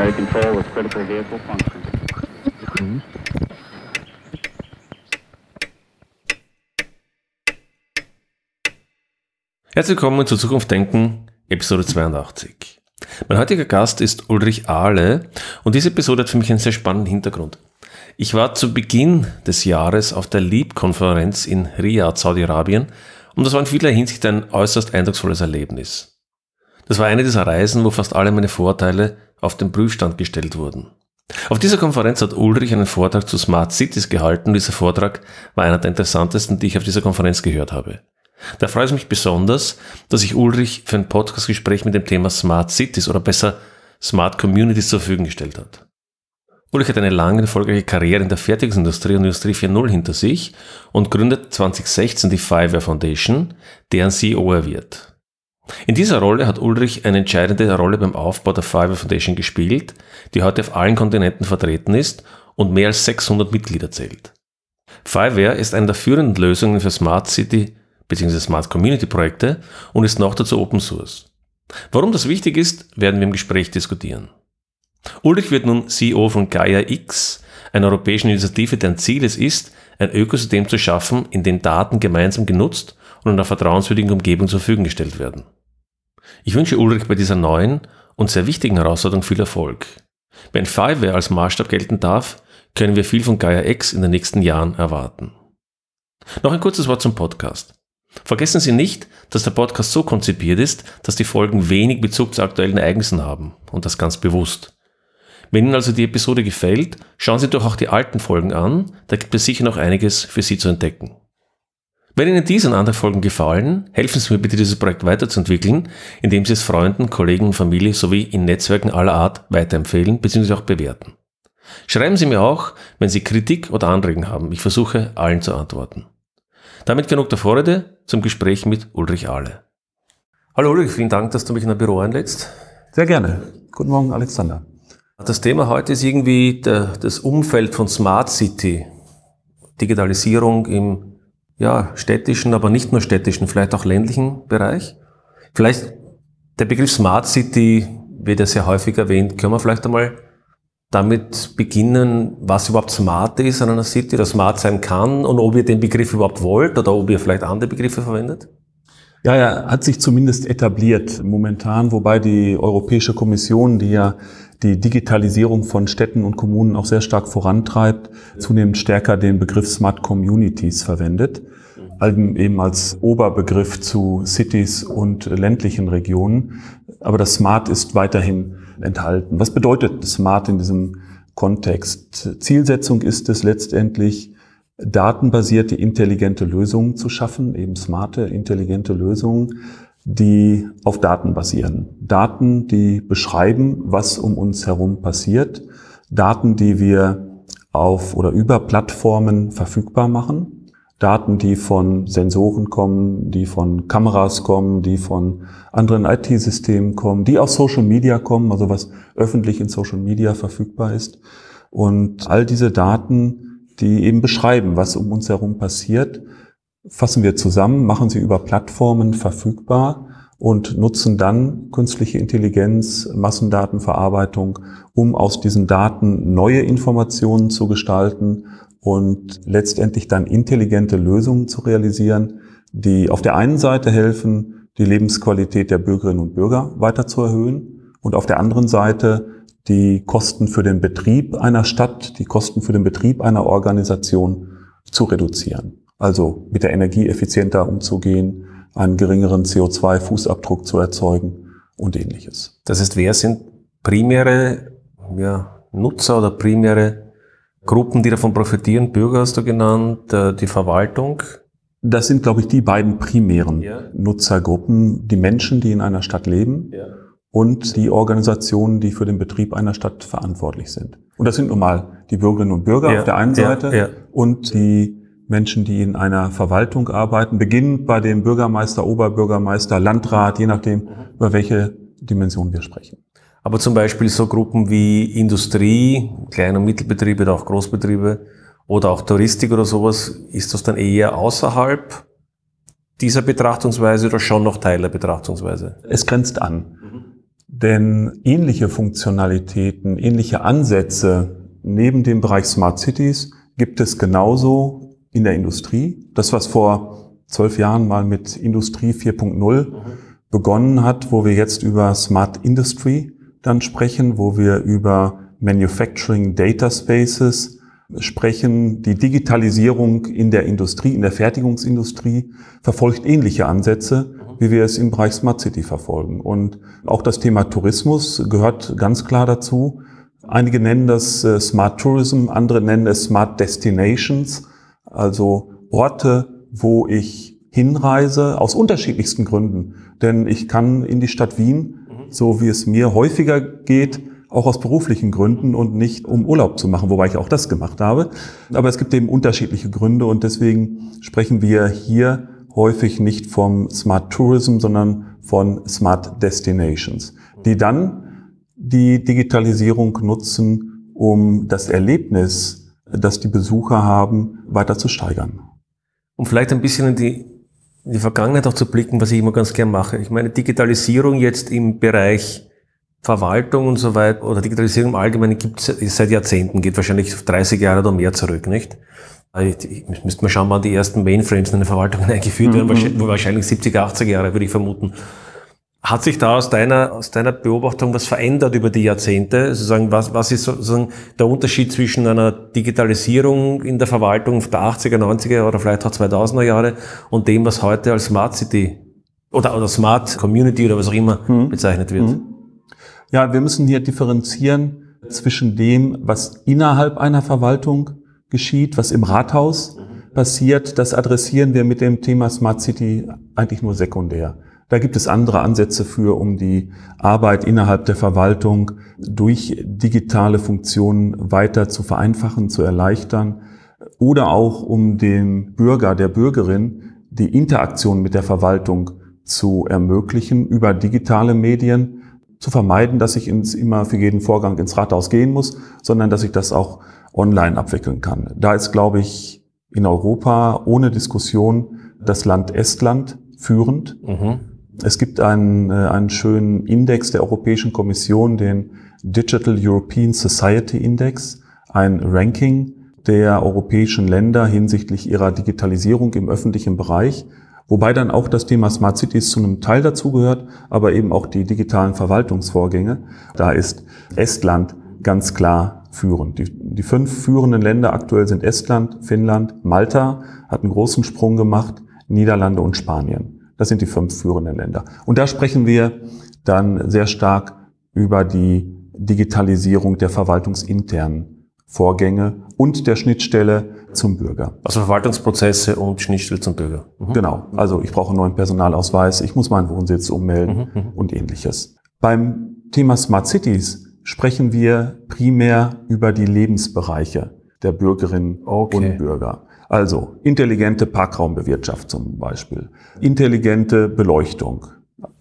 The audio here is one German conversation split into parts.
primary control with critical vehicle function. Herzlich willkommen zu Zukunft Denken, Episode 82. Mein heutiger Gast ist Ulrich Ahle und diese Episode hat für mich einen sehr spannenden Hintergrund. Ich war zu Beginn des Jahres auf der LEAP-Konferenz in Riyadh, Saudi-Arabien und das war in vieler Hinsicht ein äußerst eindrucksvolles Erlebnis. Das war eine dieser Reisen, wo fast alle meine Vorteile auf den Prüfstand gestellt wurden. Auf dieser Konferenz hat Ulrich einen Vortrag zu Smart Cities gehalten dieser Vortrag war einer der interessantesten, die ich auf dieser Konferenz gehört habe. Da freut es mich besonders, dass ich Ulrich für ein Podcastgespräch mit dem Thema Smart Cities oder besser Smart Communities zur Verfügung gestellt hat. Ulrich hat eine lange und erfolgreiche Karriere in der Fertigungsindustrie und Industrie 4.0 hinter sich und gründet 2016 die Fireware Foundation, deren CEO er wird. In dieser Rolle hat Ulrich eine entscheidende Rolle beim Aufbau der Fireware Foundation gespielt, die heute auf allen Kontinenten vertreten ist und mehr als 600 Mitglieder zählt. Fireware ist eine der führenden Lösungen für Smart City bzw. Smart Community Projekte und ist noch dazu Open Source. Warum das wichtig ist, werden wir im Gespräch diskutieren. Ulrich wird nun CEO von Gaia X, einer europäischen Initiative, deren Ziel es ist, ein Ökosystem zu schaffen, in dem Daten gemeinsam genutzt und in einer vertrauenswürdigen Umgebung zur Verfügung gestellt werden. Ich wünsche Ulrich bei dieser neuen und sehr wichtigen Herausforderung viel Erfolg. Wenn Fireware als Maßstab gelten darf, können wir viel von Gaia X in den nächsten Jahren erwarten. Noch ein kurzes Wort zum Podcast. Vergessen Sie nicht, dass der Podcast so konzipiert ist, dass die Folgen wenig Bezug zu aktuellen Ereignissen haben und das ganz bewusst. Wenn Ihnen also die Episode gefällt, schauen Sie doch auch die alten Folgen an, da gibt es sicher noch einiges für Sie zu entdecken. Wenn Ihnen diese und andere Folgen gefallen, helfen Sie mir bitte, dieses Projekt weiterzuentwickeln, indem Sie es Freunden, Kollegen und Familie sowie in Netzwerken aller Art weiterempfehlen bzw. auch bewerten. Schreiben Sie mir auch, wenn Sie Kritik oder Anregungen haben. Ich versuche, allen zu antworten. Damit genug der Vorrede zum Gespräch mit Ulrich Ahle. Hallo Ulrich, vielen Dank, dass du mich in ein Büro einlädst. Sehr gerne. Guten Morgen, Alexander. Das Thema heute ist irgendwie der, das Umfeld von Smart City. Digitalisierung im ja, städtischen, aber nicht nur städtischen, vielleicht auch ländlichen Bereich. Vielleicht der Begriff Smart City wird ja sehr häufig erwähnt. Können wir vielleicht einmal damit beginnen, was überhaupt smart ist an einer City oder smart sein kann und ob ihr den Begriff überhaupt wollt oder ob ihr vielleicht andere Begriffe verwendet? Ja, er hat sich zumindest etabliert momentan, wobei die Europäische Kommission, die ja die Digitalisierung von Städten und Kommunen auch sehr stark vorantreibt, zunehmend stärker den Begriff Smart Communities verwendet, eben als Oberbegriff zu Cities und ländlichen Regionen. Aber das Smart ist weiterhin enthalten. Was bedeutet Smart in diesem Kontext? Zielsetzung ist es letztendlich, datenbasierte intelligente Lösungen zu schaffen, eben smarte intelligente Lösungen, die auf Daten basieren. Daten, die beschreiben, was um uns herum passiert. Daten, die wir auf oder über Plattformen verfügbar machen. Daten, die von Sensoren kommen, die von Kameras kommen, die von anderen IT-Systemen kommen, die aus Social Media kommen, also was öffentlich in Social Media verfügbar ist. Und all diese Daten, die eben beschreiben, was um uns herum passiert, fassen wir zusammen, machen sie über Plattformen verfügbar und nutzen dann künstliche Intelligenz, Massendatenverarbeitung, um aus diesen Daten neue Informationen zu gestalten und letztendlich dann intelligente Lösungen zu realisieren, die auf der einen Seite helfen, die Lebensqualität der Bürgerinnen und Bürger weiter zu erhöhen und auf der anderen Seite die Kosten für den Betrieb einer Stadt, die Kosten für den Betrieb einer Organisation zu reduzieren. Also mit der Energie effizienter umzugehen, einen geringeren CO2-Fußabdruck zu erzeugen und ähnliches. Das heißt, wer sind primäre ja, Nutzer oder primäre Gruppen, die davon profitieren, Bürger hast du genannt, äh, die Verwaltung. Das sind, glaube ich, die beiden primären ja. Nutzergruppen, die Menschen, die in einer Stadt leben ja. und die Organisationen, die für den Betrieb einer Stadt verantwortlich sind. Und das sind nun mal die Bürgerinnen und Bürger auf der einen Seite und die Menschen, die in einer Verwaltung arbeiten, beginnend bei dem Bürgermeister, Oberbürgermeister, Landrat, je nachdem, über welche Dimension wir sprechen. Aber zum Beispiel so Gruppen wie Industrie, Klein- und Mittelbetriebe oder auch Großbetriebe oder auch Touristik oder sowas, ist das dann eher außerhalb dieser Betrachtungsweise oder schon noch Teil der Betrachtungsweise? Es grenzt an. Denn ähnliche Funktionalitäten, ähnliche Ansätze neben dem Bereich Smart Cities gibt es genauso in der Industrie. Das, was vor zwölf Jahren mal mit Industrie 4.0 mhm. begonnen hat, wo wir jetzt über Smart Industry dann sprechen, wo wir über Manufacturing Data Spaces sprechen. Die Digitalisierung in der Industrie, in der Fertigungsindustrie verfolgt ähnliche Ansätze, wie wir es im Bereich Smart City verfolgen. Und auch das Thema Tourismus gehört ganz klar dazu. Einige nennen das äh, Smart Tourism, andere nennen es Smart Destinations, also Orte, wo ich hinreise, aus unterschiedlichsten Gründen. Denn ich kann in die Stadt Wien, so wie es mir häufiger geht, auch aus beruflichen Gründen und nicht um Urlaub zu machen, wobei ich auch das gemacht habe. Aber es gibt eben unterschiedliche Gründe und deswegen sprechen wir hier häufig nicht vom Smart Tourism, sondern von Smart Destinations, die dann die Digitalisierung nutzen, um das Erlebnis, das die Besucher haben, weiter zu steigern. Um vielleicht ein bisschen in die, in die Vergangenheit auch zu blicken, was ich immer ganz gern mache. Ich meine, Digitalisierung jetzt im Bereich Verwaltung und so weiter oder Digitalisierung im Allgemeinen gibt es seit Jahrzehnten, geht wahrscheinlich 30 Jahre oder mehr zurück, nicht? Ich, ich müsste mal schauen, wann die ersten Mainframes in den Verwaltungen eingeführt werden, mhm. wahrscheinlich 70, 80 Jahre, würde ich vermuten. Hat sich da aus deiner, aus deiner Beobachtung was verändert über die Jahrzehnte? Sozusagen, was, was ist sozusagen der Unterschied zwischen einer Digitalisierung in der Verwaltung der 80er, 90er oder vielleicht auch 2000er Jahre und dem, was heute als Smart City oder, oder Smart Community oder was auch immer mhm. bezeichnet wird? Mhm. Ja, wir müssen hier differenzieren zwischen dem, was innerhalb einer Verwaltung geschieht, was im Rathaus mhm. passiert. Das adressieren wir mit dem Thema Smart City eigentlich nur sekundär. Da gibt es andere Ansätze für, um die Arbeit innerhalb der Verwaltung durch digitale Funktionen weiter zu vereinfachen, zu erleichtern oder auch um dem Bürger, der Bürgerin die Interaktion mit der Verwaltung zu ermöglichen über digitale Medien, zu vermeiden, dass ich ins, immer für jeden Vorgang ins Rathaus gehen muss, sondern dass ich das auch online abwickeln kann. Da ist, glaube ich, in Europa ohne Diskussion das Land Estland führend. Mhm. Es gibt einen, äh, einen schönen Index der Europäischen Kommission, den Digital European Society Index, ein Ranking der europäischen Länder hinsichtlich ihrer Digitalisierung im öffentlichen Bereich, wobei dann auch das Thema Smart Cities zu einem Teil dazugehört, aber eben auch die digitalen Verwaltungsvorgänge. Da ist Estland ganz klar führend. Die, die fünf führenden Länder aktuell sind Estland, Finnland, Malta hat einen großen Sprung gemacht, Niederlande und Spanien. Das sind die fünf führenden Länder. Und da sprechen wir dann sehr stark über die Digitalisierung der verwaltungsinternen Vorgänge und der Schnittstelle zum Bürger. Also Verwaltungsprozesse und Schnittstelle zum Bürger. Mhm. Genau. Also ich brauche einen neuen Personalausweis, ich muss meinen Wohnsitz ummelden mhm. mhm. und ähnliches. Beim Thema Smart Cities sprechen wir primär über die Lebensbereiche der Bürgerinnen okay. und Bürger. Also intelligente Parkraumbewirtschaft zum Beispiel, intelligente Beleuchtung,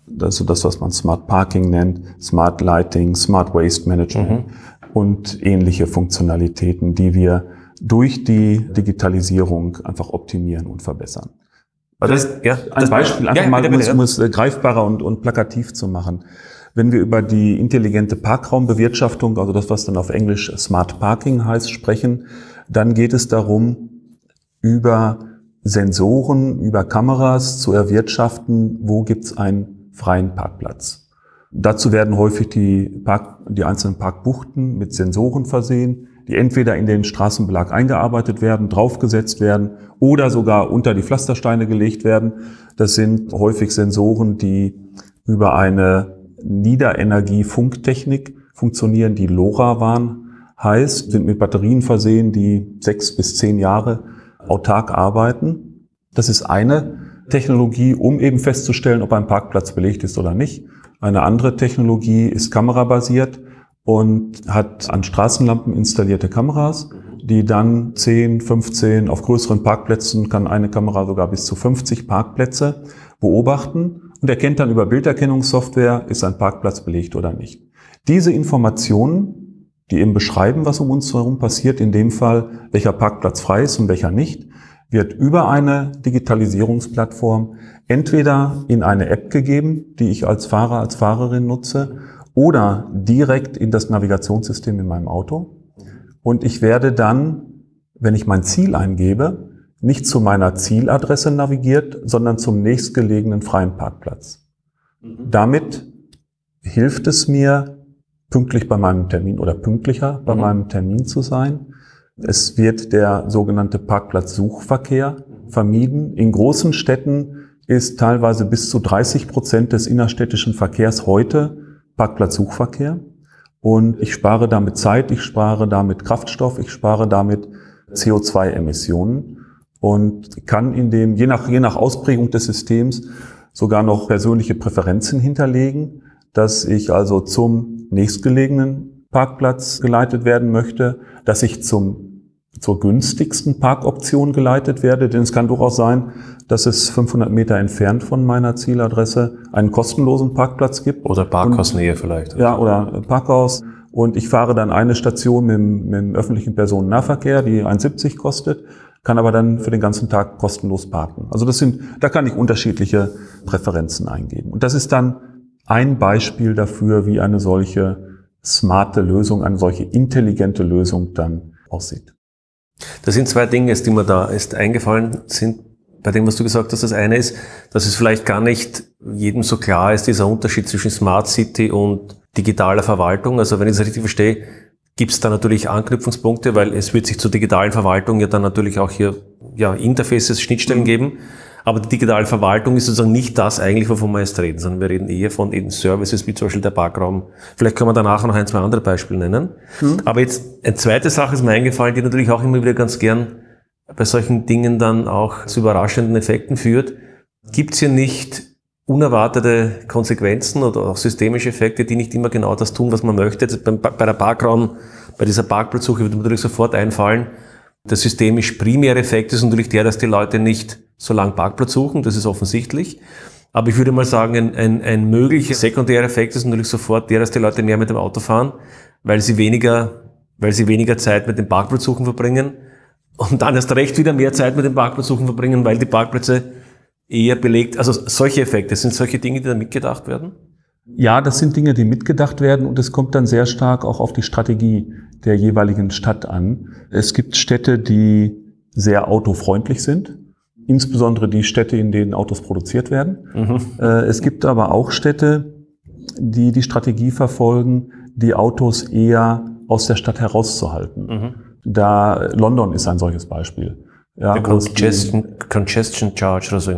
das ist das, was man Smart Parking nennt, Smart Lighting, Smart Waste Management mhm. und ähnliche Funktionalitäten, die wir durch die Digitalisierung einfach optimieren und verbessern. Also das, ja, ein Beispiel, einfach ja, mal, um es, um es äh, greifbarer und, und plakativ zu machen. Wenn wir über die intelligente Parkraumbewirtschaftung, also das, was dann auf Englisch Smart Parking heißt, sprechen, dann geht es darum, über Sensoren, über Kameras zu erwirtschaften, wo gibt's einen freien Parkplatz. Dazu werden häufig die, Park, die einzelnen Parkbuchten mit Sensoren versehen, die entweder in den Straßenbelag eingearbeitet werden, draufgesetzt werden oder sogar unter die Pflastersteine gelegt werden. Das sind häufig Sensoren, die über eine Niederenergie-Funktechnik funktionieren, die LoRaWAN heißt, sind mit Batterien versehen, die sechs bis zehn Jahre autark arbeiten. Das ist eine Technologie, um eben festzustellen, ob ein Parkplatz belegt ist oder nicht. Eine andere Technologie ist kamerabasiert und hat an Straßenlampen installierte Kameras, die dann 10, 15, auf größeren Parkplätzen kann eine Kamera sogar bis zu 50 Parkplätze beobachten und erkennt dann über Bilderkennungssoftware, ist ein Parkplatz belegt oder nicht. Diese Informationen die eben beschreiben, was um uns herum passiert, in dem Fall, welcher Parkplatz frei ist und welcher nicht, wird über eine Digitalisierungsplattform entweder in eine App gegeben, die ich als Fahrer, als Fahrerin nutze, oder direkt in das Navigationssystem in meinem Auto. Und ich werde dann, wenn ich mein Ziel eingebe, nicht zu meiner Zieladresse navigiert, sondern zum nächstgelegenen freien Parkplatz. Mhm. Damit hilft es mir, pünktlich bei meinem Termin oder pünktlicher bei mhm. meinem Termin zu sein. Es wird der sogenannte Parkplatzsuchverkehr vermieden. In großen Städten ist teilweise bis zu 30 Prozent des innerstädtischen Verkehrs heute Parkplatzsuchverkehr. Und ich spare damit Zeit, ich spare damit Kraftstoff, ich spare damit CO2-Emissionen und kann in dem, je nach, je nach Ausprägung des Systems, sogar noch persönliche Präferenzen hinterlegen, dass ich also zum nächstgelegenen Parkplatz geleitet werden möchte, dass ich zum zur günstigsten Parkoption geleitet werde, denn es kann durchaus sein, dass es 500 Meter entfernt von meiner Zieladresse einen kostenlosen Parkplatz gibt. Oder Parkhausnähe vielleicht. Ja, oder Parkhaus. Und ich fahre dann eine Station mit, mit dem öffentlichen Personennahverkehr, die 1,70 kostet, kann aber dann für den ganzen Tag kostenlos parken. Also das sind, da kann ich unterschiedliche Präferenzen eingeben. Und das ist dann ein Beispiel dafür, wie eine solche smarte Lösung, eine solche intelligente Lösung dann aussieht. Das sind zwei Dinge, die mir da ist eingefallen sind, bei dem, was du gesagt hast. Das eine ist, dass es vielleicht gar nicht jedem so klar ist, dieser Unterschied zwischen Smart City und digitaler Verwaltung. Also wenn ich es richtig verstehe, gibt es da natürlich Anknüpfungspunkte, weil es wird sich zur digitalen Verwaltung ja dann natürlich auch hier ja, Interfaces, Schnittstellen mhm. geben. Aber die digitale Verwaltung ist sozusagen nicht das eigentlich, wovon wir jetzt reden, sondern wir reden eher von eben Services wie zum Beispiel der Parkraum. Vielleicht können wir danach noch ein, zwei andere Beispiele nennen. Mhm. Aber jetzt eine zweite Sache ist mir eingefallen, die natürlich auch immer wieder ganz gern bei solchen Dingen dann auch zu überraschenden Effekten führt. Gibt es hier nicht unerwartete Konsequenzen oder auch systemische Effekte, die nicht immer genau das tun, was man möchte? Jetzt bei der Parkraum, bei dieser Parkplatzsuche würde mir natürlich sofort einfallen, der systemisch primäre Effekt ist natürlich der, dass die Leute nicht so lang Parkplatz suchen, das ist offensichtlich. Aber ich würde mal sagen, ein, ein, ein möglicher sekundärer Effekt ist natürlich sofort der, dass die Leute mehr mit dem Auto fahren, weil sie weniger, weil sie weniger Zeit mit dem Parkplatzsuchen verbringen und dann erst recht wieder mehr Zeit mit dem Parkplatzsuchen verbringen, weil die Parkplätze eher belegt, also solche Effekte, sind solche Dinge, die da mitgedacht werden? Ja, das sind Dinge, die mitgedacht werden und es kommt dann sehr stark auch auf die Strategie der jeweiligen Stadt an. Es gibt Städte, die sehr autofreundlich sind insbesondere die Städte, in denen Autos produziert werden. Mhm. Äh, es gibt aber auch Städte, die die Strategie verfolgen, die Autos eher aus der Stadt herauszuhalten. Mhm. Da London ist ein solches Beispiel. Ja, Congestion, Congestion Charge oder so.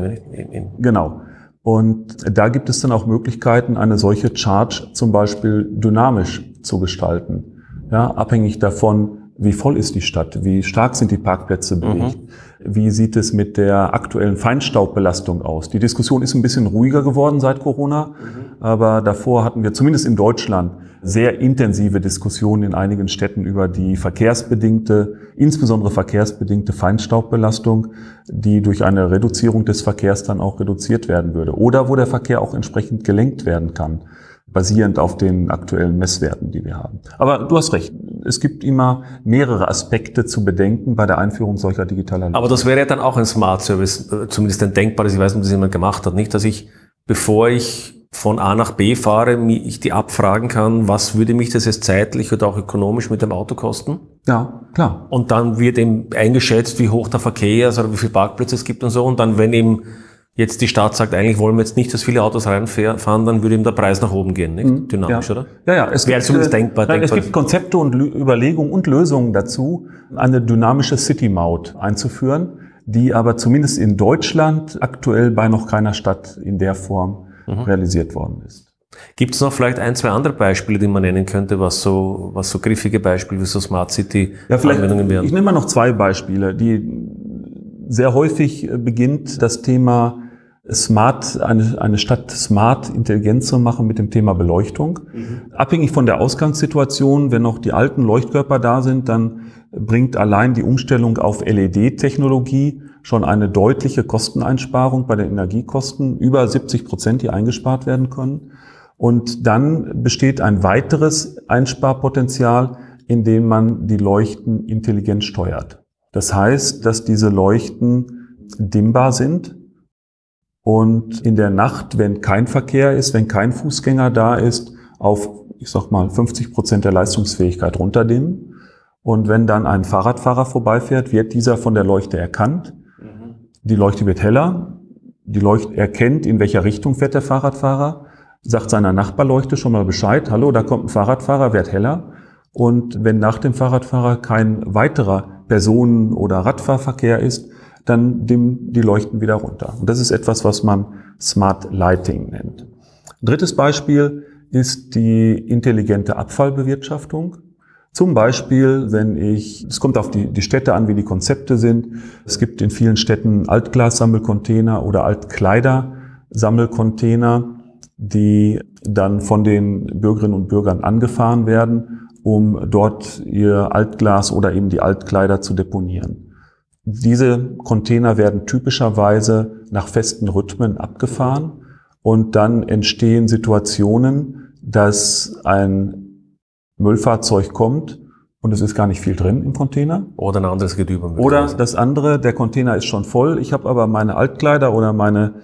Genau. Und da gibt es dann auch Möglichkeiten, eine solche Charge zum Beispiel dynamisch zu gestalten. Ja, abhängig davon, wie voll ist die Stadt, wie stark sind die Parkplätze belegt. Mhm. Wie sieht es mit der aktuellen Feinstaubbelastung aus? Die Diskussion ist ein bisschen ruhiger geworden seit Corona, mhm. aber davor hatten wir zumindest in Deutschland sehr intensive Diskussionen in einigen Städten über die verkehrsbedingte, insbesondere verkehrsbedingte Feinstaubbelastung, die durch eine Reduzierung des Verkehrs dann auch reduziert werden würde. Oder wo der Verkehr auch entsprechend gelenkt werden kann basierend auf den aktuellen Messwerten, die wir haben. Aber du hast recht, es gibt immer mehrere Aspekte zu bedenken bei der Einführung solcher digitaler Lösungen. Aber das wäre ja dann auch ein Smart Service, äh, zumindest ein denkbares, ich weiß nicht, ob das jemand gemacht hat, nicht, dass ich, bevor ich von A nach B fahre, ich die abfragen kann, was würde mich das jetzt zeitlich oder auch ökonomisch mit dem Auto kosten? Ja, klar. Und dann wird eben eingeschätzt, wie hoch der Verkehr ist oder wie viele Parkplätze es gibt und so. Und dann, wenn eben jetzt die Stadt sagt, eigentlich wollen wir jetzt nicht, dass viele Autos reinfahren, dann würde ihm der Preis nach oben gehen, nicht? Mhm. Dynamisch, ja. oder? Ja, ja. Es Wäre gibt, zumindest denkbar, nein, denkbar. Es gibt Konzepte und Überlegungen und Lösungen dazu, eine dynamische City-Maut einzuführen, die aber zumindest in Deutschland aktuell bei noch keiner Stadt in der Form mhm. realisiert worden ist. Gibt es noch vielleicht ein, zwei andere Beispiele, die man nennen könnte, was so, was so griffige Beispiele wie so Smart City ja, Anwendungen wären? Ich nehme mal noch zwei Beispiele, die sehr häufig beginnt das Thema smart, eine, eine Stadt smart intelligent zu machen mit dem Thema Beleuchtung. Mhm. Abhängig von der Ausgangssituation, wenn noch die alten Leuchtkörper da sind, dann bringt allein die Umstellung auf LED-Technologie schon eine deutliche Kosteneinsparung bei den Energiekosten, über 70 Prozent, die eingespart werden können. Und dann besteht ein weiteres Einsparpotenzial, indem man die Leuchten intelligent steuert. Das heißt, dass diese Leuchten dimmbar sind, und in der Nacht, wenn kein Verkehr ist, wenn kein Fußgänger da ist, auf ich sag mal, 50 Prozent der Leistungsfähigkeit runterdimmen. Und wenn dann ein Fahrradfahrer vorbeifährt, wird dieser von der Leuchte erkannt. Die Leuchte wird heller. Die Leuchte erkennt, in welcher Richtung fährt der Fahrradfahrer, sagt seiner Nachbarleuchte schon mal Bescheid. Hallo, da kommt ein Fahrradfahrer, wird heller. Und wenn nach dem Fahrradfahrer kein weiterer Personen- oder Radfahrverkehr ist, dann dimmen die Leuchten wieder runter. Und das ist etwas, was man Smart Lighting nennt. Drittes Beispiel ist die intelligente Abfallbewirtschaftung. Zum Beispiel, wenn ich, es kommt auf die, die Städte an, wie die Konzepte sind. Es gibt in vielen Städten Altglassammelcontainer oder Altkleidersammelcontainer, die dann von den Bürgerinnen und Bürgern angefahren werden, um dort ihr Altglas oder eben die Altkleider zu deponieren. Diese Container werden typischerweise nach festen Rhythmen abgefahren und dann entstehen Situationen, dass ein Müllfahrzeug kommt und es ist gar nicht viel drin im Container. Oder ein anderes Gedüber. Oder das andere, der Container ist schon voll, ich habe aber meine Altkleider oder meine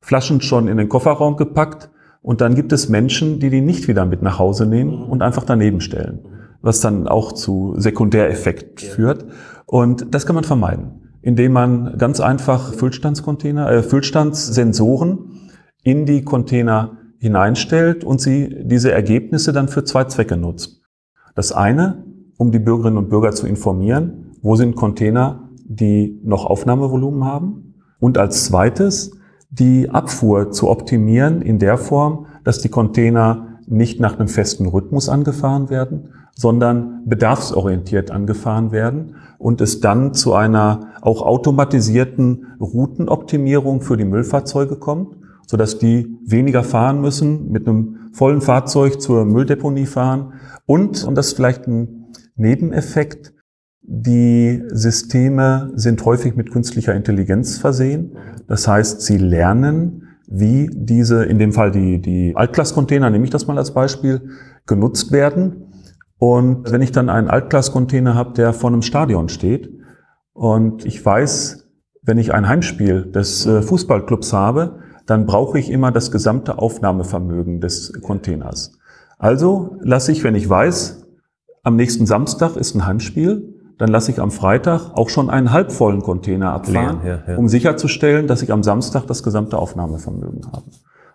Flaschen schon in den Kofferraum gepackt und dann gibt es Menschen, die die nicht wieder mit nach Hause nehmen und einfach daneben stellen, was dann auch zu Sekundäreffekt führt. Und das kann man vermeiden, indem man ganz einfach Füllstandscontainer, äh, Füllstandssensoren in die Container hineinstellt und sie diese Ergebnisse dann für zwei Zwecke nutzt. Das eine, um die Bürgerinnen und Bürger zu informieren, wo sind Container, die noch Aufnahmevolumen haben. Und als zweites, die Abfuhr zu optimieren in der Form, dass die Container nicht nach einem festen Rhythmus angefahren werden, sondern bedarfsorientiert angefahren werden und es dann zu einer auch automatisierten Routenoptimierung für die Müllfahrzeuge kommt, sodass die weniger fahren müssen, mit einem vollen Fahrzeug zur Mülldeponie fahren und, und das ist vielleicht ein Nebeneffekt, die Systeme sind häufig mit künstlicher Intelligenz versehen. Das heißt, sie lernen, wie diese, in dem Fall die, die Altglascontainer, nehme ich das mal als Beispiel, genutzt werden. Und wenn ich dann einen Altglascontainer habe, der vor einem Stadion steht und ich weiß, wenn ich ein Heimspiel des äh, Fußballclubs habe, dann brauche ich immer das gesamte Aufnahmevermögen des Containers. Also lasse ich, wenn ich weiß, am nächsten Samstag ist ein Heimspiel, dann lasse ich am Freitag auch schon einen halbvollen Container abfahren, ja, ja. um sicherzustellen, dass ich am Samstag das gesamte Aufnahmevermögen habe.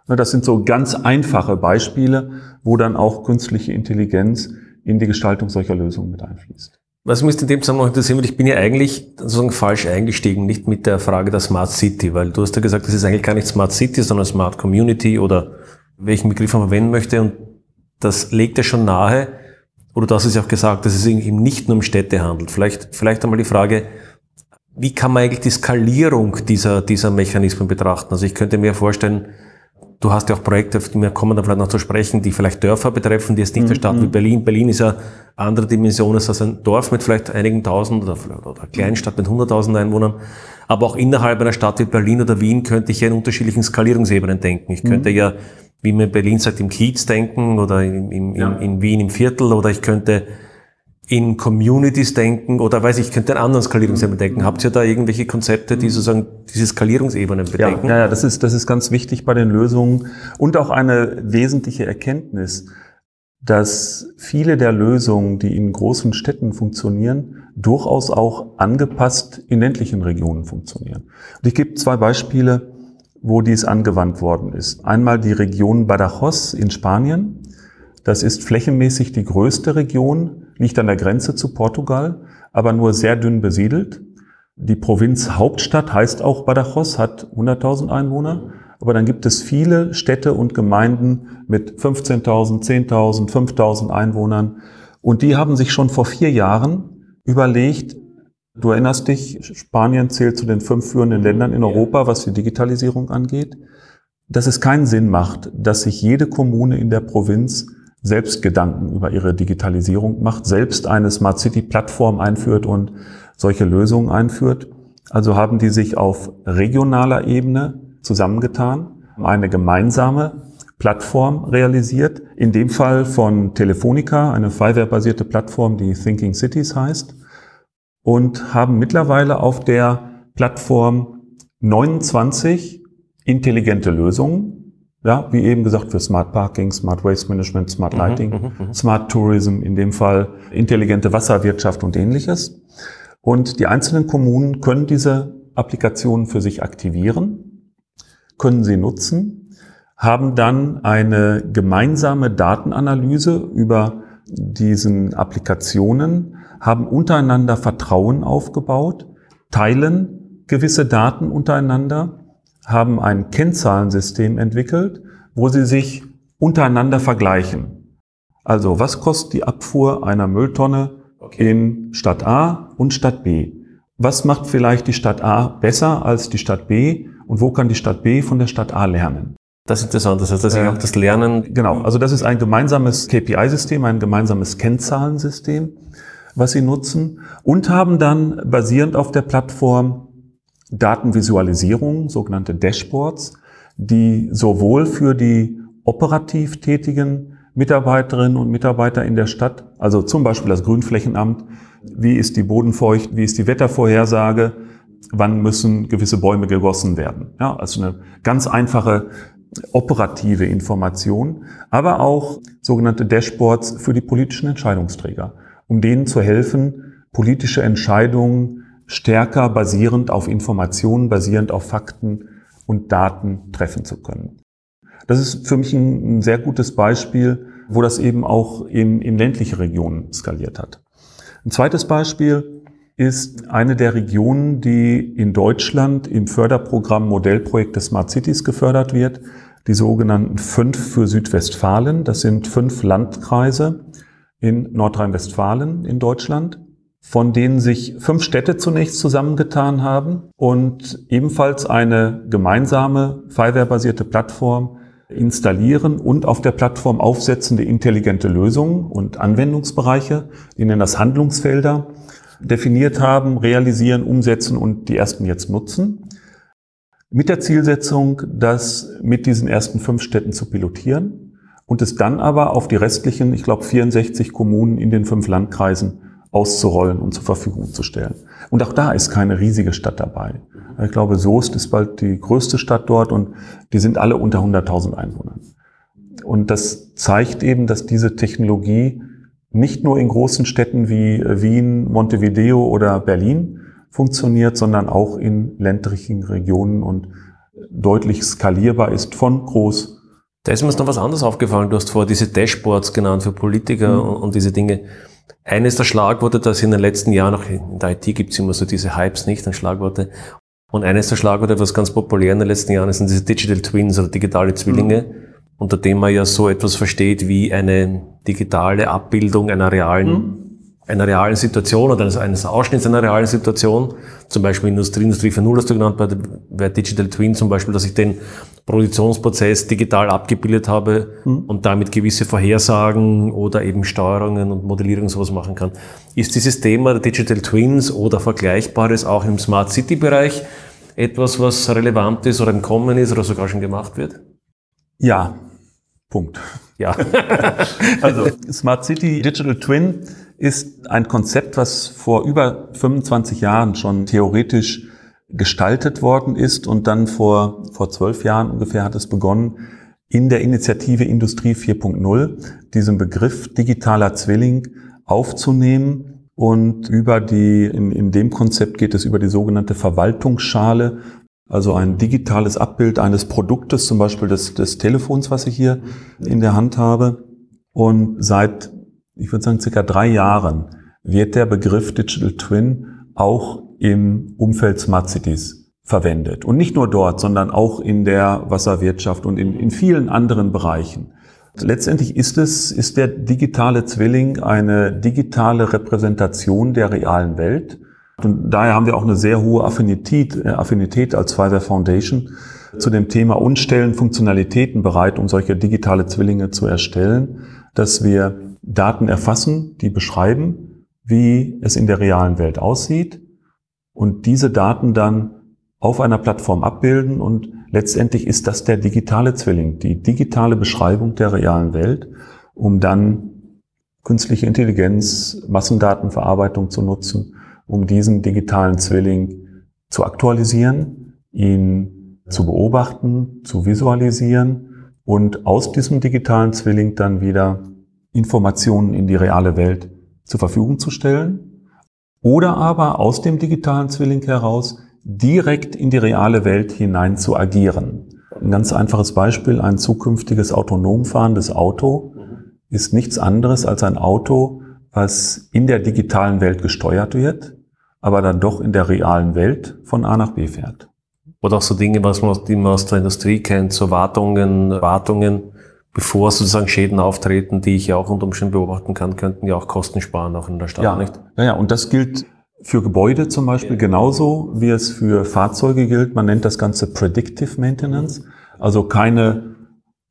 Ne, das sind so ganz einfache Beispiele, wo dann auch künstliche Intelligenz in die Gestaltung solcher Lösungen mit einfließt. Was mich in dem Zusammenhang interessieren würde, ich bin ja eigentlich sozusagen falsch eingestiegen, nicht mit der Frage der Smart City, weil du hast ja gesagt, das ist eigentlich gar nicht Smart City, sondern Smart Community oder welchen Begriff man verwenden möchte und das legt ja schon nahe, oder du hast es ja auch gesagt, dass es eben nicht nur um Städte handelt. Vielleicht, vielleicht einmal die Frage, wie kann man eigentlich die Skalierung dieser, dieser Mechanismen betrachten? Also ich könnte mir vorstellen, du hast ja auch Projekte, auf die wir kommen da vielleicht noch zu sprechen, die vielleicht Dörfer betreffen, die jetzt nicht mhm. eine Stadt wie Berlin. Berlin ist ja andere Dimension als ein Dorf mit vielleicht einigen tausend oder, oder eine Kleinstadt mit hunderttausend Einwohnern. Aber auch innerhalb einer Stadt wie Berlin oder Wien könnte ich ja in unterschiedlichen Skalierungsebenen denken. Ich könnte mhm. ja wie man in Berlin sagt, im Kiez denken oder in, in, ja. in, in Wien im Viertel oder ich könnte in Communities denken oder weiß ich, könnte an anderen Skalierungsebenen denken. Habt ihr da irgendwelche Konzepte, die sozusagen diese Skalierungsebenen bedenken? Ja, ja, das ist, das ist ganz wichtig bei den Lösungen und auch eine wesentliche Erkenntnis, dass viele der Lösungen, die in großen Städten funktionieren, durchaus auch angepasst in ländlichen Regionen funktionieren. Und ich gebe zwei Beispiele wo dies angewandt worden ist. Einmal die Region Badajoz in Spanien. Das ist flächenmäßig die größte Region, liegt an der Grenze zu Portugal, aber nur sehr dünn besiedelt. Die Provinz Hauptstadt heißt auch Badajoz, hat 100.000 Einwohner. Aber dann gibt es viele Städte und Gemeinden mit 15.000, 10.000, 5.000 Einwohnern. Und die haben sich schon vor vier Jahren überlegt, Du erinnerst dich, Spanien zählt zu den fünf führenden Ländern in Europa, was die Digitalisierung angeht. Dass es keinen Sinn macht, dass sich jede Kommune in der Provinz selbst Gedanken über ihre Digitalisierung macht, selbst eine Smart City Plattform einführt und solche Lösungen einführt. Also haben die sich auf regionaler Ebene zusammengetan, eine gemeinsame Plattform realisiert. In dem Fall von Telefonica, eine Fiverr-basierte Plattform, die Thinking Cities heißt und haben mittlerweile auf der Plattform 29 intelligente Lösungen Ja, wie eben gesagt, für Smart Parking, Smart Waste Management, Smart Lighting, Smart Tourism, in dem Fall intelligente Wasserwirtschaft und ähnliches. Und die einzelnen Kommunen können diese Applikationen für sich aktivieren, können sie nutzen, haben dann eine gemeinsame Datenanalyse über diesen Applikationen, haben untereinander Vertrauen aufgebaut, teilen gewisse Daten untereinander, haben ein Kennzahlensystem entwickelt, wo sie sich untereinander vergleichen. Also was kostet die Abfuhr einer Mülltonne in Stadt A und Stadt B? Was macht vielleicht die Stadt A besser als die Stadt B und wo kann die Stadt B von der Stadt A lernen? Das ist interessant, das heißt, dass ich auch das Lernen. Genau, also das ist ein gemeinsames KPI-System, ein gemeinsames Kennzahlensystem, was sie nutzen und haben dann basierend auf der Plattform Datenvisualisierung, sogenannte Dashboards, die sowohl für die operativ tätigen Mitarbeiterinnen und Mitarbeiter in der Stadt, also zum Beispiel das Grünflächenamt, wie ist die Bodenfeucht, wie ist die Wettervorhersage, wann müssen gewisse Bäume gegossen werden. Ja, also eine ganz einfache operative Information, aber auch sogenannte Dashboards für die politischen Entscheidungsträger, um denen zu helfen, politische Entscheidungen stärker basierend auf Informationen, basierend auf Fakten und Daten treffen zu können. Das ist für mich ein, sehr gutes Beispiel, wo das eben auch in, in ländliche Regionen skaliert hat. Ein zweites Beispiel ist eine der Regionen, die in Deutschland im Förderprogramm Modellprojekt des Smart Cities gefördert wird die sogenannten fünf für Südwestfalen. Das sind fünf Landkreise in Nordrhein-Westfalen in Deutschland, von denen sich fünf Städte zunächst zusammengetan haben und ebenfalls eine gemeinsame Fireware-basierte Plattform installieren und auf der Plattform aufsetzende intelligente Lösungen und Anwendungsbereiche, die nennen das Handlungsfelder, definiert haben, realisieren, umsetzen und die ersten jetzt nutzen. Mit der Zielsetzung, das mit diesen ersten fünf Städten zu pilotieren und es dann aber auf die restlichen, ich glaube 64 Kommunen in den fünf Landkreisen auszurollen und zur Verfügung zu stellen. Und auch da ist keine riesige Stadt dabei. Ich glaube, Soest ist bald die größte Stadt dort und die sind alle unter 100.000 Einwohnern. Und das zeigt eben, dass diese Technologie nicht nur in großen Städten wie Wien, Montevideo oder Berlin funktioniert, sondern auch in ländlichen Regionen und deutlich skalierbar ist von groß. Da ist mir noch was anderes aufgefallen. Du hast vorher diese Dashboards genannt für Politiker mhm. und, diese Dinge. Eines der Schlagworte, das in den letzten Jahren noch in der IT gibt es immer so diese Hypes nicht, an Schlagworte. Und eines der Schlagworte, was ganz populär in den letzten Jahren ist, sind diese Digital Twins oder digitale Zwillinge, mhm. unter dem man ja so etwas versteht wie eine digitale Abbildung einer realen mhm einer realen Situation oder eines, Ausschnitts einer realen Situation, zum Beispiel Industrie, Industrie 4.0 hast du genannt, bei, bei Digital Twin zum Beispiel, dass ich den Produktionsprozess digital abgebildet habe mhm. und damit gewisse Vorhersagen oder eben Steuerungen und Modellierung sowas machen kann. Ist dieses Thema der Digital Twins oder Vergleichbares auch im Smart City Bereich etwas, was relevant ist oder im Kommen ist oder sogar schon gemacht wird? Ja, Punkt. Ja. also Smart City Digital Twin ist ein Konzept, was vor über 25 Jahren schon theoretisch gestaltet worden ist und dann vor, vor zwölf Jahren ungefähr hat es begonnen, in der Initiative Industrie 4.0 diesen Begriff digitaler Zwilling aufzunehmen und über die, in, in dem Konzept geht es über die sogenannte Verwaltungsschale, also ein digitales Abbild eines Produktes, zum Beispiel des, des Telefons, was ich hier in der Hand habe. Und seit ich würde sagen, circa drei Jahren wird der Begriff Digital Twin auch im Umfeld Smart Cities verwendet. Und nicht nur dort, sondern auch in der Wasserwirtschaft und in, in vielen anderen Bereichen. Letztendlich ist es, ist der digitale Zwilling eine digitale Repräsentation der realen Welt. Und daher haben wir auch eine sehr hohe Affinität, äh, Affinität als Pfizer Foundation zu dem Thema und stellen Funktionalitäten bereit, um solche digitale Zwillinge zu erstellen, dass wir Daten erfassen, die beschreiben, wie es in der realen Welt aussieht und diese Daten dann auf einer Plattform abbilden. Und letztendlich ist das der digitale Zwilling, die digitale Beschreibung der realen Welt, um dann künstliche Intelligenz, Massendatenverarbeitung zu nutzen, um diesen digitalen Zwilling zu aktualisieren, ihn zu beobachten, zu visualisieren und aus diesem digitalen Zwilling dann wieder Informationen in die reale Welt zur Verfügung zu stellen oder aber aus dem digitalen Zwilling heraus direkt in die reale Welt hinein zu agieren. Ein ganz einfaches Beispiel, ein zukünftiges autonom fahrendes Auto ist nichts anderes als ein Auto, was in der digitalen Welt gesteuert wird, aber dann doch in der realen Welt von A nach B fährt. Oder auch so Dinge, was man, die man aus der Industrie kennt, so Wartungen, Wartungen, bevor sozusagen Schäden auftreten, die ich ja auch unter Umständen beobachten kann, könnten ja auch Kosten sparen, auch in der Stadt, ja, nicht? Ja, ja, und das gilt für Gebäude zum Beispiel genauso, wie es für Fahrzeuge gilt. Man nennt das Ganze Predictive Maintenance, also keine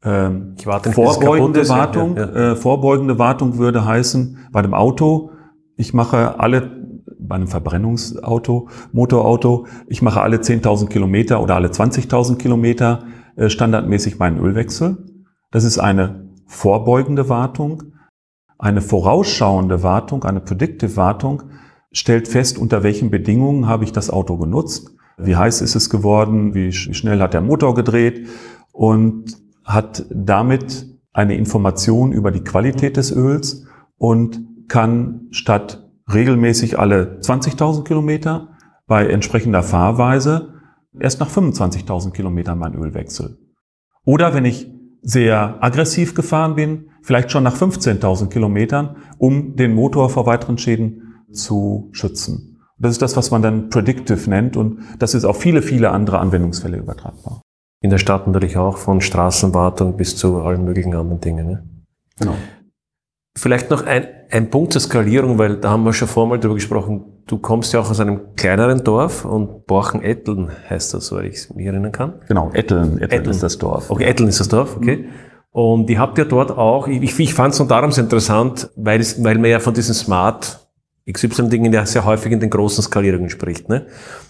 ähm, nicht, vorbeugende. Wartung. Ja, ja. Äh, vorbeugende Wartung würde heißen, bei dem Auto, ich mache alle bei einem Verbrennungsauto, Motorauto, ich mache alle 10.000 Kilometer oder alle 20.000 Kilometer äh, standardmäßig meinen Ölwechsel. Das ist eine vorbeugende Wartung. Eine vorausschauende Wartung, eine Predictive Wartung, stellt fest, unter welchen Bedingungen habe ich das Auto genutzt, wie heiß ist es geworden, wie schnell hat der Motor gedreht und hat damit eine Information über die Qualität des Öls und kann statt regelmäßig alle 20.000 Kilometer bei entsprechender Fahrweise erst nach 25.000 Kilometern mein Öl wechseln. Oder wenn ich sehr aggressiv gefahren bin, vielleicht schon nach 15.000 Kilometern, um den Motor vor weiteren Schäden zu schützen. Das ist das, was man dann Predictive nennt und das ist auf viele, viele andere Anwendungsfälle übertragbar. In der Stadt natürlich auch, von Straßenwartung bis zu allen möglichen anderen Dingen. Ne? Genau. Vielleicht noch ein, ein Punkt zur Skalierung, weil da haben wir schon vormal drüber gesprochen. Du kommst ja auch aus einem kleineren Dorf und Borchen-Etteln heißt das, soweit ich mich erinnern kann. Genau, Etteln, Etteln, Etteln. ist das Dorf. Okay, Etteln ist das Dorf, okay. Und ihr habt ja dort auch, ich, ich fand es nur darum so interessant, weil, es, weil man ja von diesen Smart XY-Dingen ja sehr häufig in den großen Skalierungen spricht. Ne?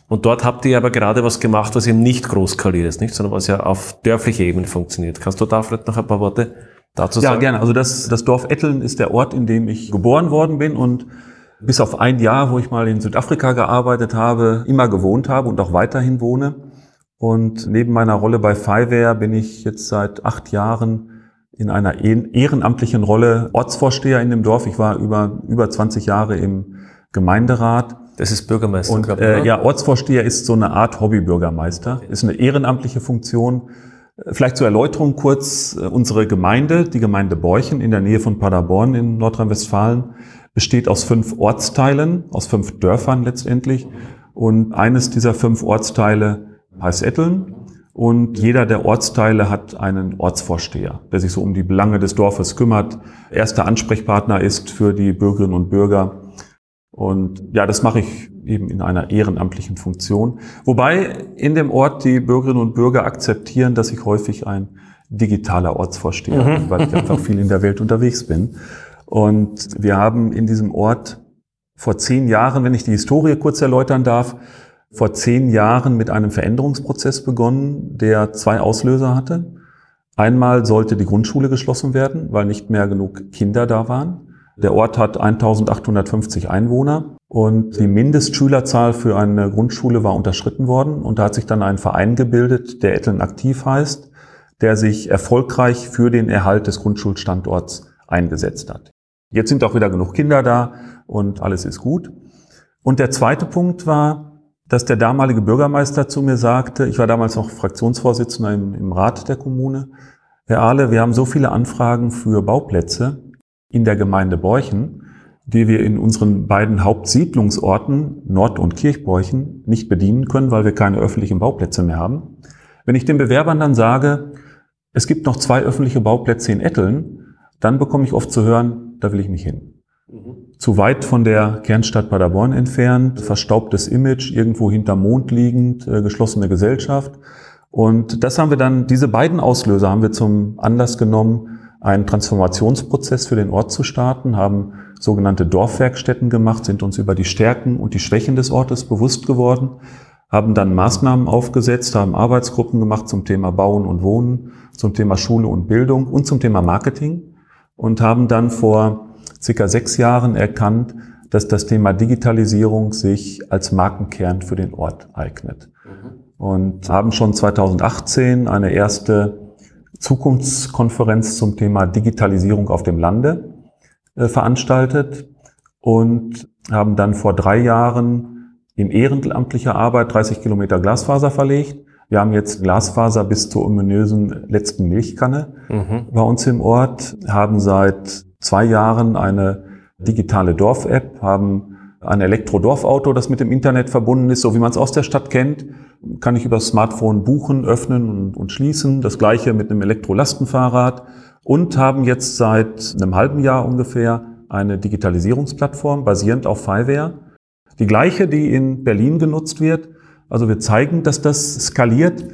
Und dort habt ihr aber gerade was gemacht, was eben nicht groß skaliert ist, nicht, sondern was ja auf dörflicher Ebene funktioniert. Kannst du da vielleicht noch ein paar Worte dazu Ja, gerne. Also das, das Dorf Etteln ist der Ort, in dem ich geboren worden bin und bis auf ein Jahr, wo ich mal in Südafrika gearbeitet habe, immer gewohnt habe und auch weiterhin wohne. Und neben meiner Rolle bei Fiverr bin ich jetzt seit acht Jahren in einer ehrenamtlichen Rolle Ortsvorsteher in dem Dorf. Ich war über, über 20 Jahre im Gemeinderat. Das ist Bürgermeister, Und äh, oder? ja, Ortsvorsteher ist so eine Art Hobbybürgermeister. Ist eine ehrenamtliche Funktion. Vielleicht zur Erläuterung kurz, äh, unsere Gemeinde, die Gemeinde Borchen in der Nähe von Paderborn in Nordrhein-Westfalen, besteht aus fünf Ortsteilen, aus fünf Dörfern letztendlich. Und eines dieser fünf Ortsteile heißt Etteln. Und jeder der Ortsteile hat einen Ortsvorsteher, der sich so um die Belange des Dorfes kümmert, erster Ansprechpartner ist für die Bürgerinnen und Bürger. Und ja, das mache ich eben in einer ehrenamtlichen Funktion. Wobei in dem Ort die Bürgerinnen und Bürger akzeptieren, dass ich häufig ein digitaler Ortsvorsteher bin, weil ich einfach viel in der Welt unterwegs bin. Und wir haben in diesem Ort vor zehn Jahren, wenn ich die Historie kurz erläutern darf, vor zehn Jahren mit einem Veränderungsprozess begonnen, der zwei Auslöser hatte. Einmal sollte die Grundschule geschlossen werden, weil nicht mehr genug Kinder da waren. Der Ort hat 1850 Einwohner und die Mindestschülerzahl für eine Grundschule war unterschritten worden und da hat sich dann ein Verein gebildet, der Etteln aktiv heißt, der sich erfolgreich für den Erhalt des Grundschulstandorts eingesetzt hat. Jetzt sind auch wieder genug Kinder da und alles ist gut. Und der zweite Punkt war, dass der damalige Bürgermeister zu mir sagte, ich war damals noch Fraktionsvorsitzender im, im Rat der Kommune, Herr Ahle, wir haben so viele Anfragen für Bauplätze in der Gemeinde Borchen, die wir in unseren beiden Hauptsiedlungsorten Nord- und Kirchborchen nicht bedienen können, weil wir keine öffentlichen Bauplätze mehr haben. Wenn ich den Bewerbern dann sage, es gibt noch zwei öffentliche Bauplätze in Etteln, dann bekomme ich oft zu hören, da will ich nicht hin. Zu weit von der Kernstadt Paderborn entfernt, verstaubtes Image, irgendwo hinterm Mond liegend, äh, geschlossene Gesellschaft. Und das haben wir dann, diese beiden Auslöser haben wir zum Anlass genommen, einen Transformationsprozess für den Ort zu starten, haben sogenannte Dorfwerkstätten gemacht, sind uns über die Stärken und die Schwächen des Ortes bewusst geworden, haben dann Maßnahmen aufgesetzt, haben Arbeitsgruppen gemacht zum Thema Bauen und Wohnen, zum Thema Schule und Bildung und zum Thema Marketing und haben dann vor circa sechs Jahren erkannt, dass das Thema Digitalisierung sich als Markenkern für den Ort eignet. Und haben schon 2018 eine erste Zukunftskonferenz zum Thema Digitalisierung auf dem Lande äh, veranstaltet und haben dann vor drei Jahren in ehrenamtlicher Arbeit 30 Kilometer Glasfaser verlegt. Wir haben jetzt Glasfaser bis zur ominösen letzten Milchkanne mhm. bei uns im Ort, haben seit zwei Jahren eine digitale Dorf-App, haben ein Elektrodorfauto, das mit dem Internet verbunden ist, so wie man es aus der Stadt kennt, kann ich über das Smartphone buchen, öffnen und, und schließen. Das gleiche mit einem Elektrolastenfahrrad und haben jetzt seit einem halben Jahr ungefähr eine Digitalisierungsplattform basierend auf Fiverr. Die gleiche, die in Berlin genutzt wird. Also wir zeigen, dass das skaliert,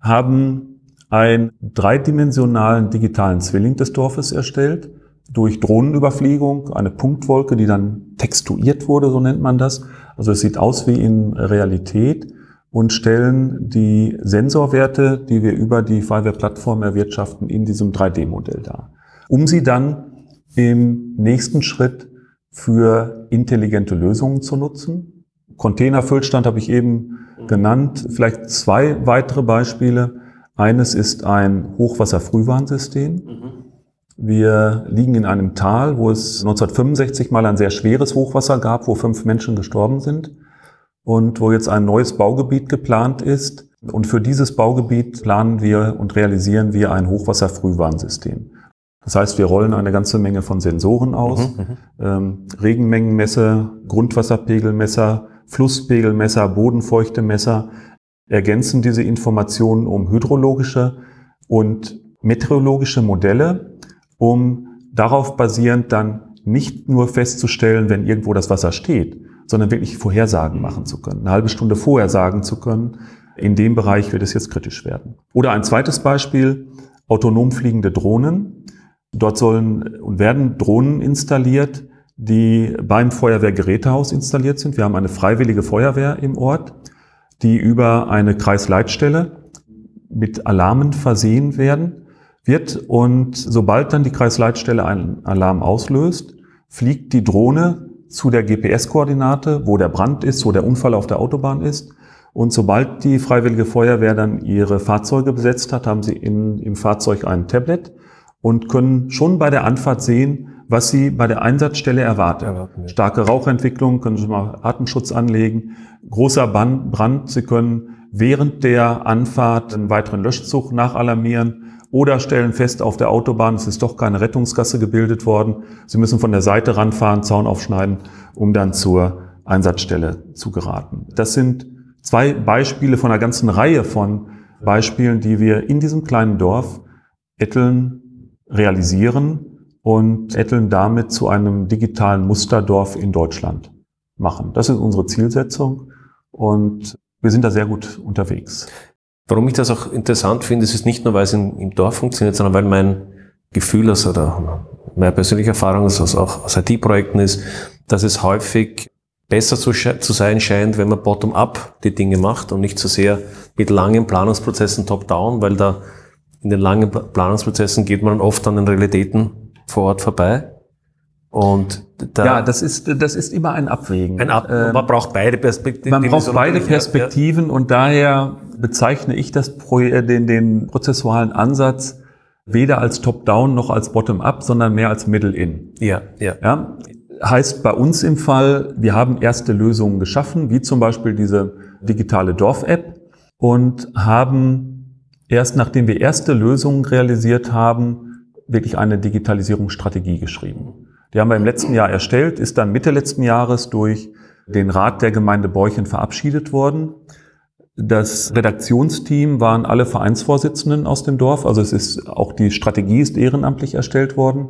haben einen dreidimensionalen digitalen Zwilling des Dorfes erstellt durch Drohnenüberfliegung, eine Punktwolke, die dann textuiert wurde, so nennt man das. Also es sieht aus wie in Realität und stellen die Sensorwerte, die wir über die Fireware-Plattform erwirtschaften, in diesem 3D-Modell dar. Um sie dann im nächsten Schritt für intelligente Lösungen zu nutzen. Containerfüllstand habe ich eben genannt. Vielleicht zwei weitere Beispiele. Eines ist ein Hochwasserfrühwarnsystem. Mhm. Wir liegen in einem Tal, wo es 1965 mal ein sehr schweres Hochwasser gab, wo fünf Menschen gestorben sind und wo jetzt ein neues Baugebiet geplant ist. Und für dieses Baugebiet planen wir und realisieren wir ein Hochwasserfrühwarnsystem. Das heißt, wir rollen eine ganze Menge von Sensoren aus, mhm, mhm. ähm, Regenmengenmesser, Grundwasserpegelmesser, Flusspegelmesser, Bodenfeuchtemesser, ergänzen diese Informationen um hydrologische und meteorologische Modelle um darauf basierend dann nicht nur festzustellen, wenn irgendwo das Wasser steht, sondern wirklich Vorhersagen machen zu können, eine halbe Stunde vorher sagen zu können, in dem Bereich wird es jetzt kritisch werden. Oder ein zweites Beispiel, autonom fliegende Drohnen. Dort sollen und werden Drohnen installiert, die beim Feuerwehrgerätehaus installiert sind. Wir haben eine freiwillige Feuerwehr im Ort, die über eine Kreisleitstelle mit Alarmen versehen werden wird und sobald dann die Kreisleitstelle einen Alarm auslöst, fliegt die Drohne zu der GPS-Koordinate, wo der Brand ist, wo der Unfall auf der Autobahn ist. Und sobald die Freiwillige Feuerwehr dann ihre Fahrzeuge besetzt hat, haben sie in, im Fahrzeug ein Tablet und können schon bei der Anfahrt sehen, was sie bei der Einsatzstelle erwarten. erwarten Starke Rauchentwicklung, können Sie mal Atemschutz anlegen, großer Brand, Sie können während der Anfahrt einen weiteren Löschzug nachalarmieren oder stellen fest, auf der Autobahn es ist doch keine Rettungsgasse gebildet worden. Sie müssen von der Seite ranfahren, Zaun aufschneiden, um dann zur Einsatzstelle zu geraten. Das sind zwei Beispiele von einer ganzen Reihe von Beispielen, die wir in diesem kleinen Dorf Etteln realisieren und Etteln damit zu einem digitalen Musterdorf in Deutschland machen. Das ist unsere Zielsetzung und wir sind da sehr gut unterwegs. Warum ich das auch interessant finde, ist es nicht nur, weil es im, Dorf funktioniert, sondern weil mein Gefühl aus oder meine persönliche Erfahrung aus, auch aus IT-Projekten ist, dass es häufig besser zu, zu sein scheint, wenn man bottom-up die Dinge macht und nicht so sehr mit langen Planungsprozessen top-down, weil da in den langen Planungsprozessen geht man oft an den Realitäten vor Ort vorbei. Und da ja, das ist, das ist immer ein Abwägen. Ein Ab man braucht beide Perspektiven. Man braucht beide Perspektiven ja. und daher bezeichne ich das, äh, den, den prozessualen Ansatz weder als Top-Down noch als Bottom-Up, sondern mehr als Middle-In. Ja, ja. ja. Heißt bei uns im Fall, wir haben erste Lösungen geschaffen, wie zum Beispiel diese digitale Dorf-App und haben erst nachdem wir erste Lösungen realisiert haben, wirklich eine Digitalisierungsstrategie geschrieben. Die haben wir im letzten Jahr erstellt, ist dann Mitte letzten Jahres durch den Rat der Gemeinde Beuchen verabschiedet worden. Das Redaktionsteam waren alle Vereinsvorsitzenden aus dem Dorf, also es ist auch die Strategie ist ehrenamtlich erstellt worden.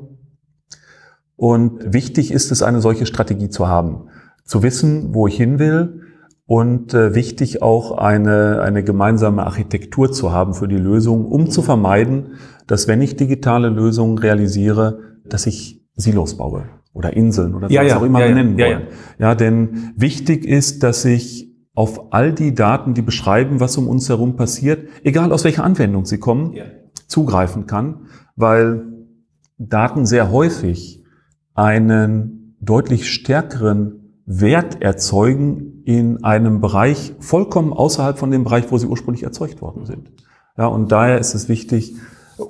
Und wichtig ist es, eine solche Strategie zu haben, zu wissen, wo ich hin will und äh, wichtig auch eine, eine gemeinsame Architektur zu haben für die Lösung, um zu vermeiden, dass wenn ich digitale Lösungen realisiere, dass ich Silos baue oder Inseln oder ja, was ja, auch immer ja, wir nennen wollen. Ja, denn wichtig ist, dass ich auf all die Daten, die beschreiben, was um uns herum passiert, egal aus welcher Anwendung sie kommen, ja. zugreifen kann, weil Daten sehr häufig einen deutlich stärkeren Wert erzeugen in einem Bereich vollkommen außerhalb von dem Bereich, wo sie ursprünglich erzeugt worden sind. Ja, und daher ist es wichtig,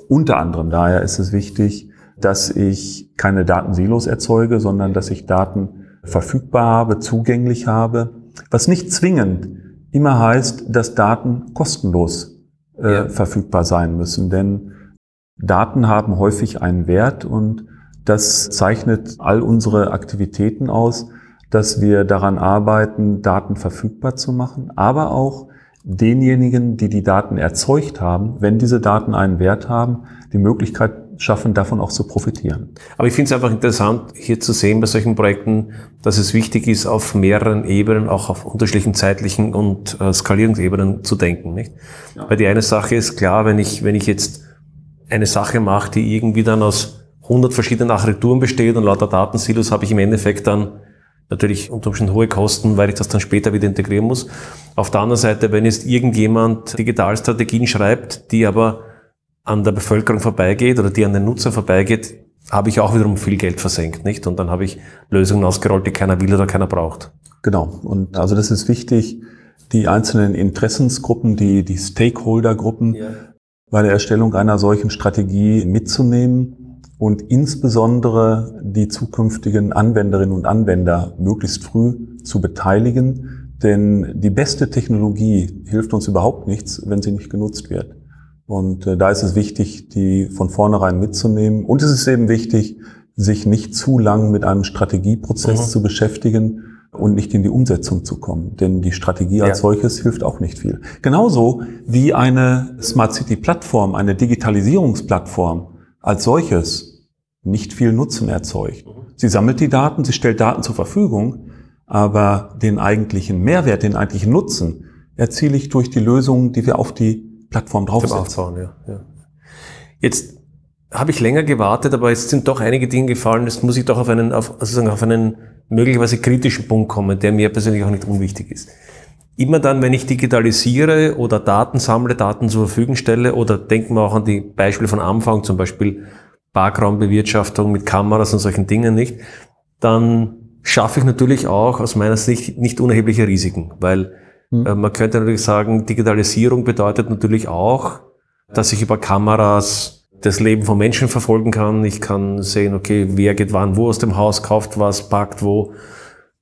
Unter anderem daher ist es wichtig, dass ich keine Datensilos erzeuge, sondern dass ich Daten verfügbar habe, zugänglich habe, was nicht zwingend immer heißt, dass Daten kostenlos äh, ja. verfügbar sein müssen. Denn Daten haben häufig einen Wert und das zeichnet all unsere Aktivitäten aus, dass wir daran arbeiten, Daten verfügbar zu machen, aber auch denjenigen, die die Daten erzeugt haben, wenn diese Daten einen Wert haben, die Möglichkeit schaffen, davon auch zu profitieren. Aber ich finde es einfach interessant, hier zu sehen bei solchen Projekten, dass es wichtig ist, auf mehreren Ebenen, auch auf unterschiedlichen zeitlichen und äh, Skalierungsebenen zu denken. Nicht? Ja. Weil die eine Sache ist klar, wenn ich, wenn ich jetzt eine Sache mache, die irgendwie dann aus 100 verschiedenen Architekturen besteht und lauter Datensilos, habe ich im Endeffekt dann natürlich unter Umständen hohe Kosten, weil ich das dann später wieder integrieren muss. Auf der anderen Seite, wenn jetzt irgendjemand Digitalstrategien schreibt, die aber an der Bevölkerung vorbeigeht oder die an den Nutzer vorbeigeht, habe ich auch wiederum viel Geld versenkt, nicht? Und dann habe ich Lösungen ausgerollt, die keiner will oder keiner braucht. Genau. Und also das ist wichtig, die einzelnen Interessensgruppen, die, die Stakeholdergruppen ja. bei der Erstellung einer solchen Strategie mitzunehmen und insbesondere die zukünftigen Anwenderinnen und Anwender möglichst früh zu beteiligen. Denn die beste Technologie hilft uns überhaupt nichts, wenn sie nicht genutzt wird. Und äh, da ist es wichtig, die von vornherein mitzunehmen. Und es ist eben wichtig, sich nicht zu lang mit einem Strategieprozess mhm. zu beschäftigen und nicht in die Umsetzung zu kommen. Denn die Strategie als ja. solches hilft auch nicht viel. Genauso wie eine Smart City Plattform, eine Digitalisierungsplattform als solches nicht viel Nutzen erzeugt. Mhm. Sie sammelt die Daten, sie stellt Daten zur Verfügung, aber den eigentlichen Mehrwert, den eigentlichen Nutzen erziele ich durch die Lösungen, die wir auf die Plattform. Aufbauen, ja, ja. Jetzt habe ich länger gewartet, aber es sind doch einige Dinge gefallen. Jetzt muss ich doch auf einen, auf, also sagen, auf einen möglicherweise kritischen Punkt kommen, der mir persönlich auch nicht unwichtig ist. Immer dann, wenn ich digitalisiere oder Daten sammle, Daten zur Verfügung stelle oder denken wir auch an die Beispiele von Anfang, zum Beispiel Parkraumbewirtschaftung mit Kameras und solchen Dingen nicht, dann schaffe ich natürlich auch aus meiner Sicht nicht unerhebliche Risiken, weil Mhm. Man könnte natürlich sagen, Digitalisierung bedeutet natürlich auch, dass ich über Kameras das Leben von Menschen verfolgen kann. Ich kann sehen, okay, wer geht wann wo aus dem Haus, kauft was, parkt wo.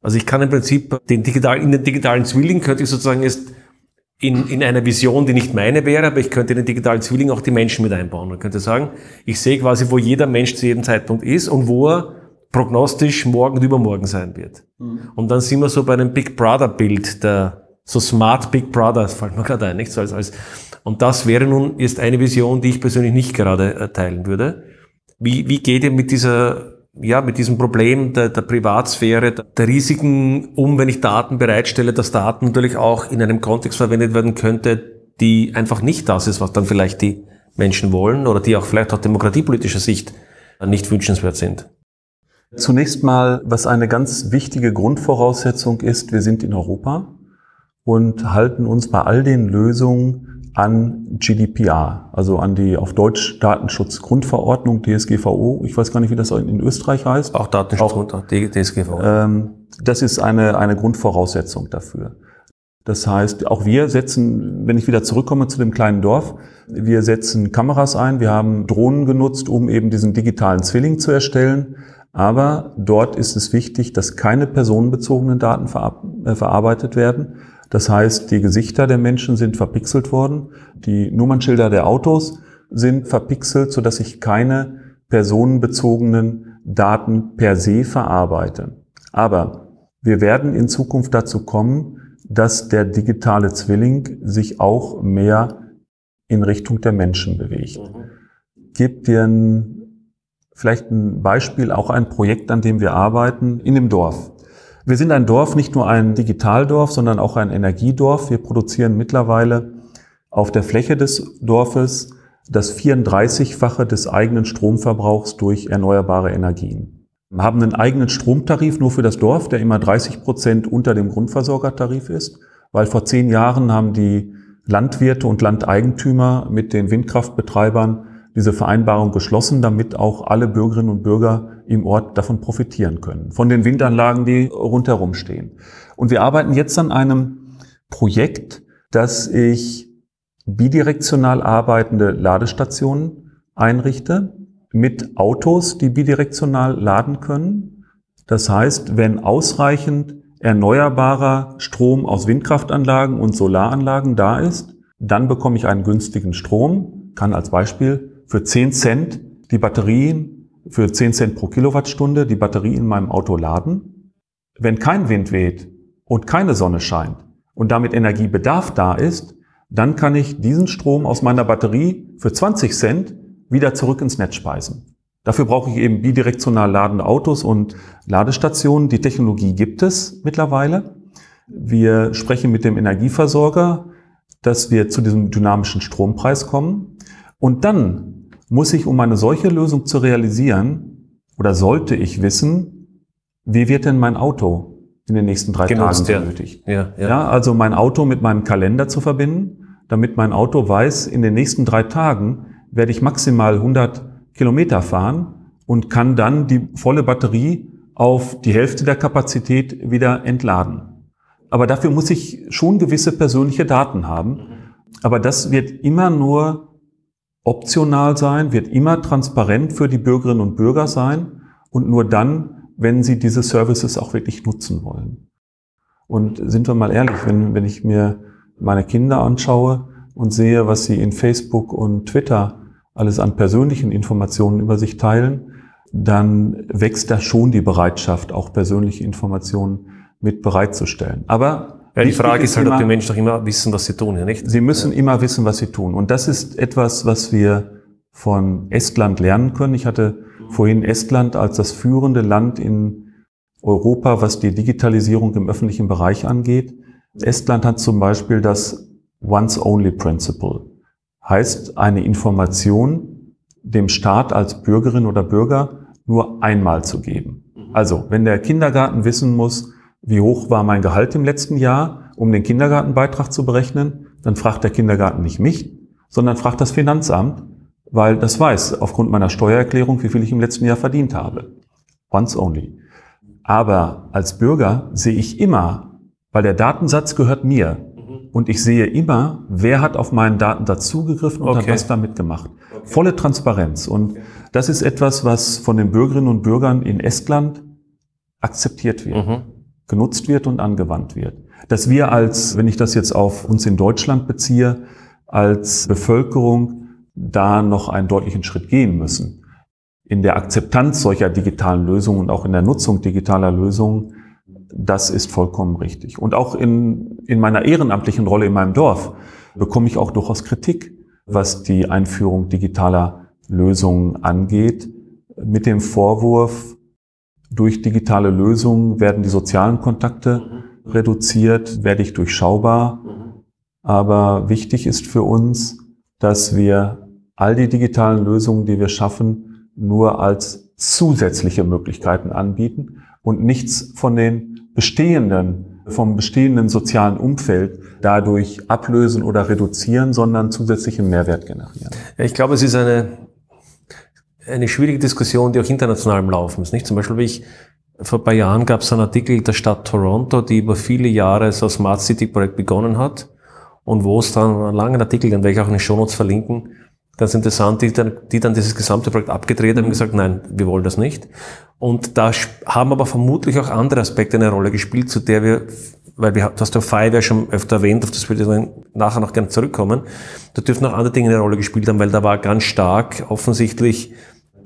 Also ich kann im Prinzip den digital, in den digitalen Zwilling könnte ich sozusagen jetzt in, in einer Vision, die nicht meine wäre, aber ich könnte in den digitalen Zwilling auch die Menschen mit einbauen. Man könnte sagen, ich sehe quasi, wo jeder Mensch zu jedem Zeitpunkt ist und wo er prognostisch morgen und übermorgen sein wird. Mhm. Und dann sind wir so bei einem Big Brother Bild der, so Smart Big Brother, das fällt mir gerade ein, nicht so als, als, und das wäre nun ist eine Vision, die ich persönlich nicht gerade äh, teilen würde. Wie, wie geht ihr mit dieser, ja, mit diesem Problem der, der Privatsphäre, der Risiken um, wenn ich Daten bereitstelle, dass Daten natürlich auch in einem Kontext verwendet werden könnte, die einfach nicht das ist, was dann vielleicht die Menschen wollen oder die auch vielleicht aus demokratiepolitischer Sicht nicht wünschenswert sind? Zunächst mal, was eine ganz wichtige Grundvoraussetzung ist, wir sind in Europa und halten uns bei all den Lösungen an GDPR, also an die auf Deutsch Datenschutzgrundverordnung, DSGVO. Ich weiß gar nicht, wie das in Österreich heißt. Auch Datenschutzgrundverordnung, DSGVO. Ähm, das ist eine, eine Grundvoraussetzung dafür. Das heißt, auch wir setzen, wenn ich wieder zurückkomme zu dem kleinen Dorf, wir setzen Kameras ein, wir haben Drohnen genutzt, um eben diesen digitalen Zwilling zu erstellen. Aber dort ist es wichtig, dass keine personenbezogenen Daten äh, verarbeitet werden, das heißt, die Gesichter der Menschen sind verpixelt worden, die Nummernschilder der Autos sind verpixelt, sodass ich keine personenbezogenen Daten per se verarbeite. Aber wir werden in Zukunft dazu kommen, dass der digitale Zwilling sich auch mehr in Richtung der Menschen bewegt. Mhm. Gebt dir ein, vielleicht ein Beispiel, auch ein Projekt, an dem wir arbeiten, in dem Dorf. Wir sind ein Dorf, nicht nur ein Digitaldorf, sondern auch ein Energiedorf. Wir produzieren mittlerweile auf der Fläche des Dorfes das 34-fache des eigenen Stromverbrauchs durch erneuerbare Energien. Wir haben einen eigenen Stromtarif nur für das Dorf, der immer 30 Prozent unter dem Grundversorgertarif ist, weil vor zehn Jahren haben die Landwirte und Landeigentümer mit den Windkraftbetreibern diese Vereinbarung geschlossen, damit auch alle Bürgerinnen und Bürger im Ort davon profitieren können, von den Windanlagen, die rundherum stehen. Und wir arbeiten jetzt an einem Projekt, dass ich bidirektional arbeitende Ladestationen einrichte mit Autos, die bidirektional laden können. Das heißt, wenn ausreichend erneuerbarer Strom aus Windkraftanlagen und Solaranlagen da ist, dann bekomme ich einen günstigen Strom, kann als Beispiel für 10 Cent die Batterien, für 10 Cent pro Kilowattstunde die Batterie in meinem Auto laden. Wenn kein Wind weht und keine Sonne scheint und damit Energiebedarf da ist, dann kann ich diesen Strom aus meiner Batterie für 20 Cent wieder zurück ins Netz speisen. Dafür brauche ich eben bidirektional ladende Autos und Ladestationen. Die Technologie gibt es mittlerweile. Wir sprechen mit dem Energieversorger, dass wir zu diesem dynamischen Strompreis kommen. Und dann muss ich, um eine solche Lösung zu realisieren, oder sollte ich wissen, wie wird denn mein Auto in den nächsten drei Genutzt, Tagen ja. benötigt. Ja, ja. Ja, also mein Auto mit meinem Kalender zu verbinden, damit mein Auto weiß, in den nächsten drei Tagen werde ich maximal 100 Kilometer fahren und kann dann die volle Batterie auf die Hälfte der Kapazität wieder entladen. Aber dafür muss ich schon gewisse persönliche Daten haben. Aber das wird immer nur optional sein, wird immer transparent für die Bürgerinnen und Bürger sein und nur dann, wenn sie diese Services auch wirklich nutzen wollen. Und sind wir mal ehrlich, wenn, wenn ich mir meine Kinder anschaue und sehe, was sie in Facebook und Twitter alles an persönlichen Informationen über sich teilen, dann wächst da schon die Bereitschaft, auch persönliche Informationen mit bereitzustellen. Aber Ja, die Frage ist halt, ob immer- die Menschen doch immer wissen, was sie tun, ja nicht? Sie müssen immer wissen, was sie tun. Und das ist etwas, was wir von Estland lernen können. Ich hatte vorhin Estland als das führende Land in Europa, was die Digitalisierung im öffentlichen Bereich angeht. Estland hat zum Beispiel das Once-Only-Principle. Heißt, eine Information dem Staat als Bürgerin oder Bürger nur einmal zu geben. Also, wenn der Kindergarten wissen muss, wie hoch war mein Gehalt im letzten Jahr, um den Kindergartenbeitrag zu berechnen, dann fragt der Kindergarten nicht mich, sondern fragt das Finanzamt, weil das weiß aufgrund meiner Steuererklärung, wie viel ich im letzten Jahr verdient habe. Once only. Aber als Bürger sehe ich immer, weil der Datensatz gehört mir. Und ich sehe immer, wer hat auf meinen Datensatz zugegriffen und hat Okay. was damit gemacht. Volle Transparenz. Und das ist etwas, was von den Bürgerinnen und Bürgern in Estland akzeptiert wird Mhm. Genutzt wird und angewandt wird. Dass wir als, wenn ich das jetzt auf uns in Deutschland beziehe, als Bevölkerung da noch einen deutlichen Schritt gehen müssen. In der Akzeptanz solcher digitalen Lösungen und auch in der Nutzung digitaler Lösungen, das ist vollkommen richtig. Und auch in, in meiner ehrenamtlichen Rolle in meinem Dorf bekomme ich auch durchaus Kritik, was die Einführung digitaler Lösungen angeht, mit dem Vorwurf, durch digitale Lösungen werden die sozialen Kontakte reduziert, werde ich durchschaubar. Aber wichtig ist für uns, dass wir all die digitalen Lösungen, die wir schaffen, nur als zusätzliche Möglichkeiten anbieten und nichts von den bestehenden, vom bestehenden sozialen Umfeld dadurch ablösen oder reduzieren, sondern zusätzlichen Mehrwert generieren. Ich glaube, es ist eine, eine schwierige Diskussion, die auch international im Laufen ist. Nicht? Zum Beispiel, wie ich, vor ein paar Jahren gab es einen Artikel der Stadt Toronto, die über viele Jahre so ein Smart City Projekt begonnen hat und wo es dann einen langen Artikel, den werde ich auch in den Shownotes verlinken, ganz interessant, die dann, die dann dieses gesamte Projekt abgedreht haben und gesagt, nein, wir wollen das nicht. Und da haben aber vermutlich auch andere Aspekte eine Rolle gespielt, zu der wir, weil wir, du hast ja Five ja schon öfter erwähnt, auf das würde ich dann nachher noch gerne zurückkommen, da dürfen auch andere Dinge eine Rolle gespielt haben, weil da war ganz stark offensichtlich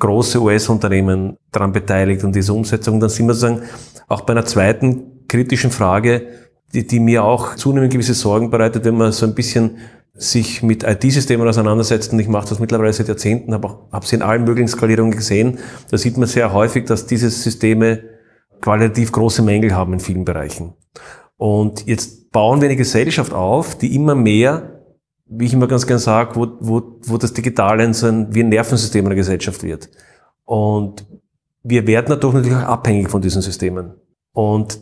große US-Unternehmen daran beteiligt und diese Umsetzung. Dann sind wir sozusagen auch bei einer zweiten kritischen Frage, die, die mir auch zunehmend gewisse Sorgen bereitet, wenn man so ein bisschen sich mit IT-Systemen auseinandersetzt. Und ich mache das mittlerweile seit Jahrzehnten, habe habe sie in allen möglichen Skalierungen gesehen. Da sieht man sehr häufig, dass diese Systeme qualitativ große Mängel haben in vielen Bereichen. Und jetzt bauen wir eine Gesellschaft auf, die immer mehr, wie ich immer ganz gern sage, wo, wo, wo das Digitale so ein, wie ein Nervensystem einer Gesellschaft wird. Und wir werden dadurch natürlich auch abhängig von diesen Systemen. Und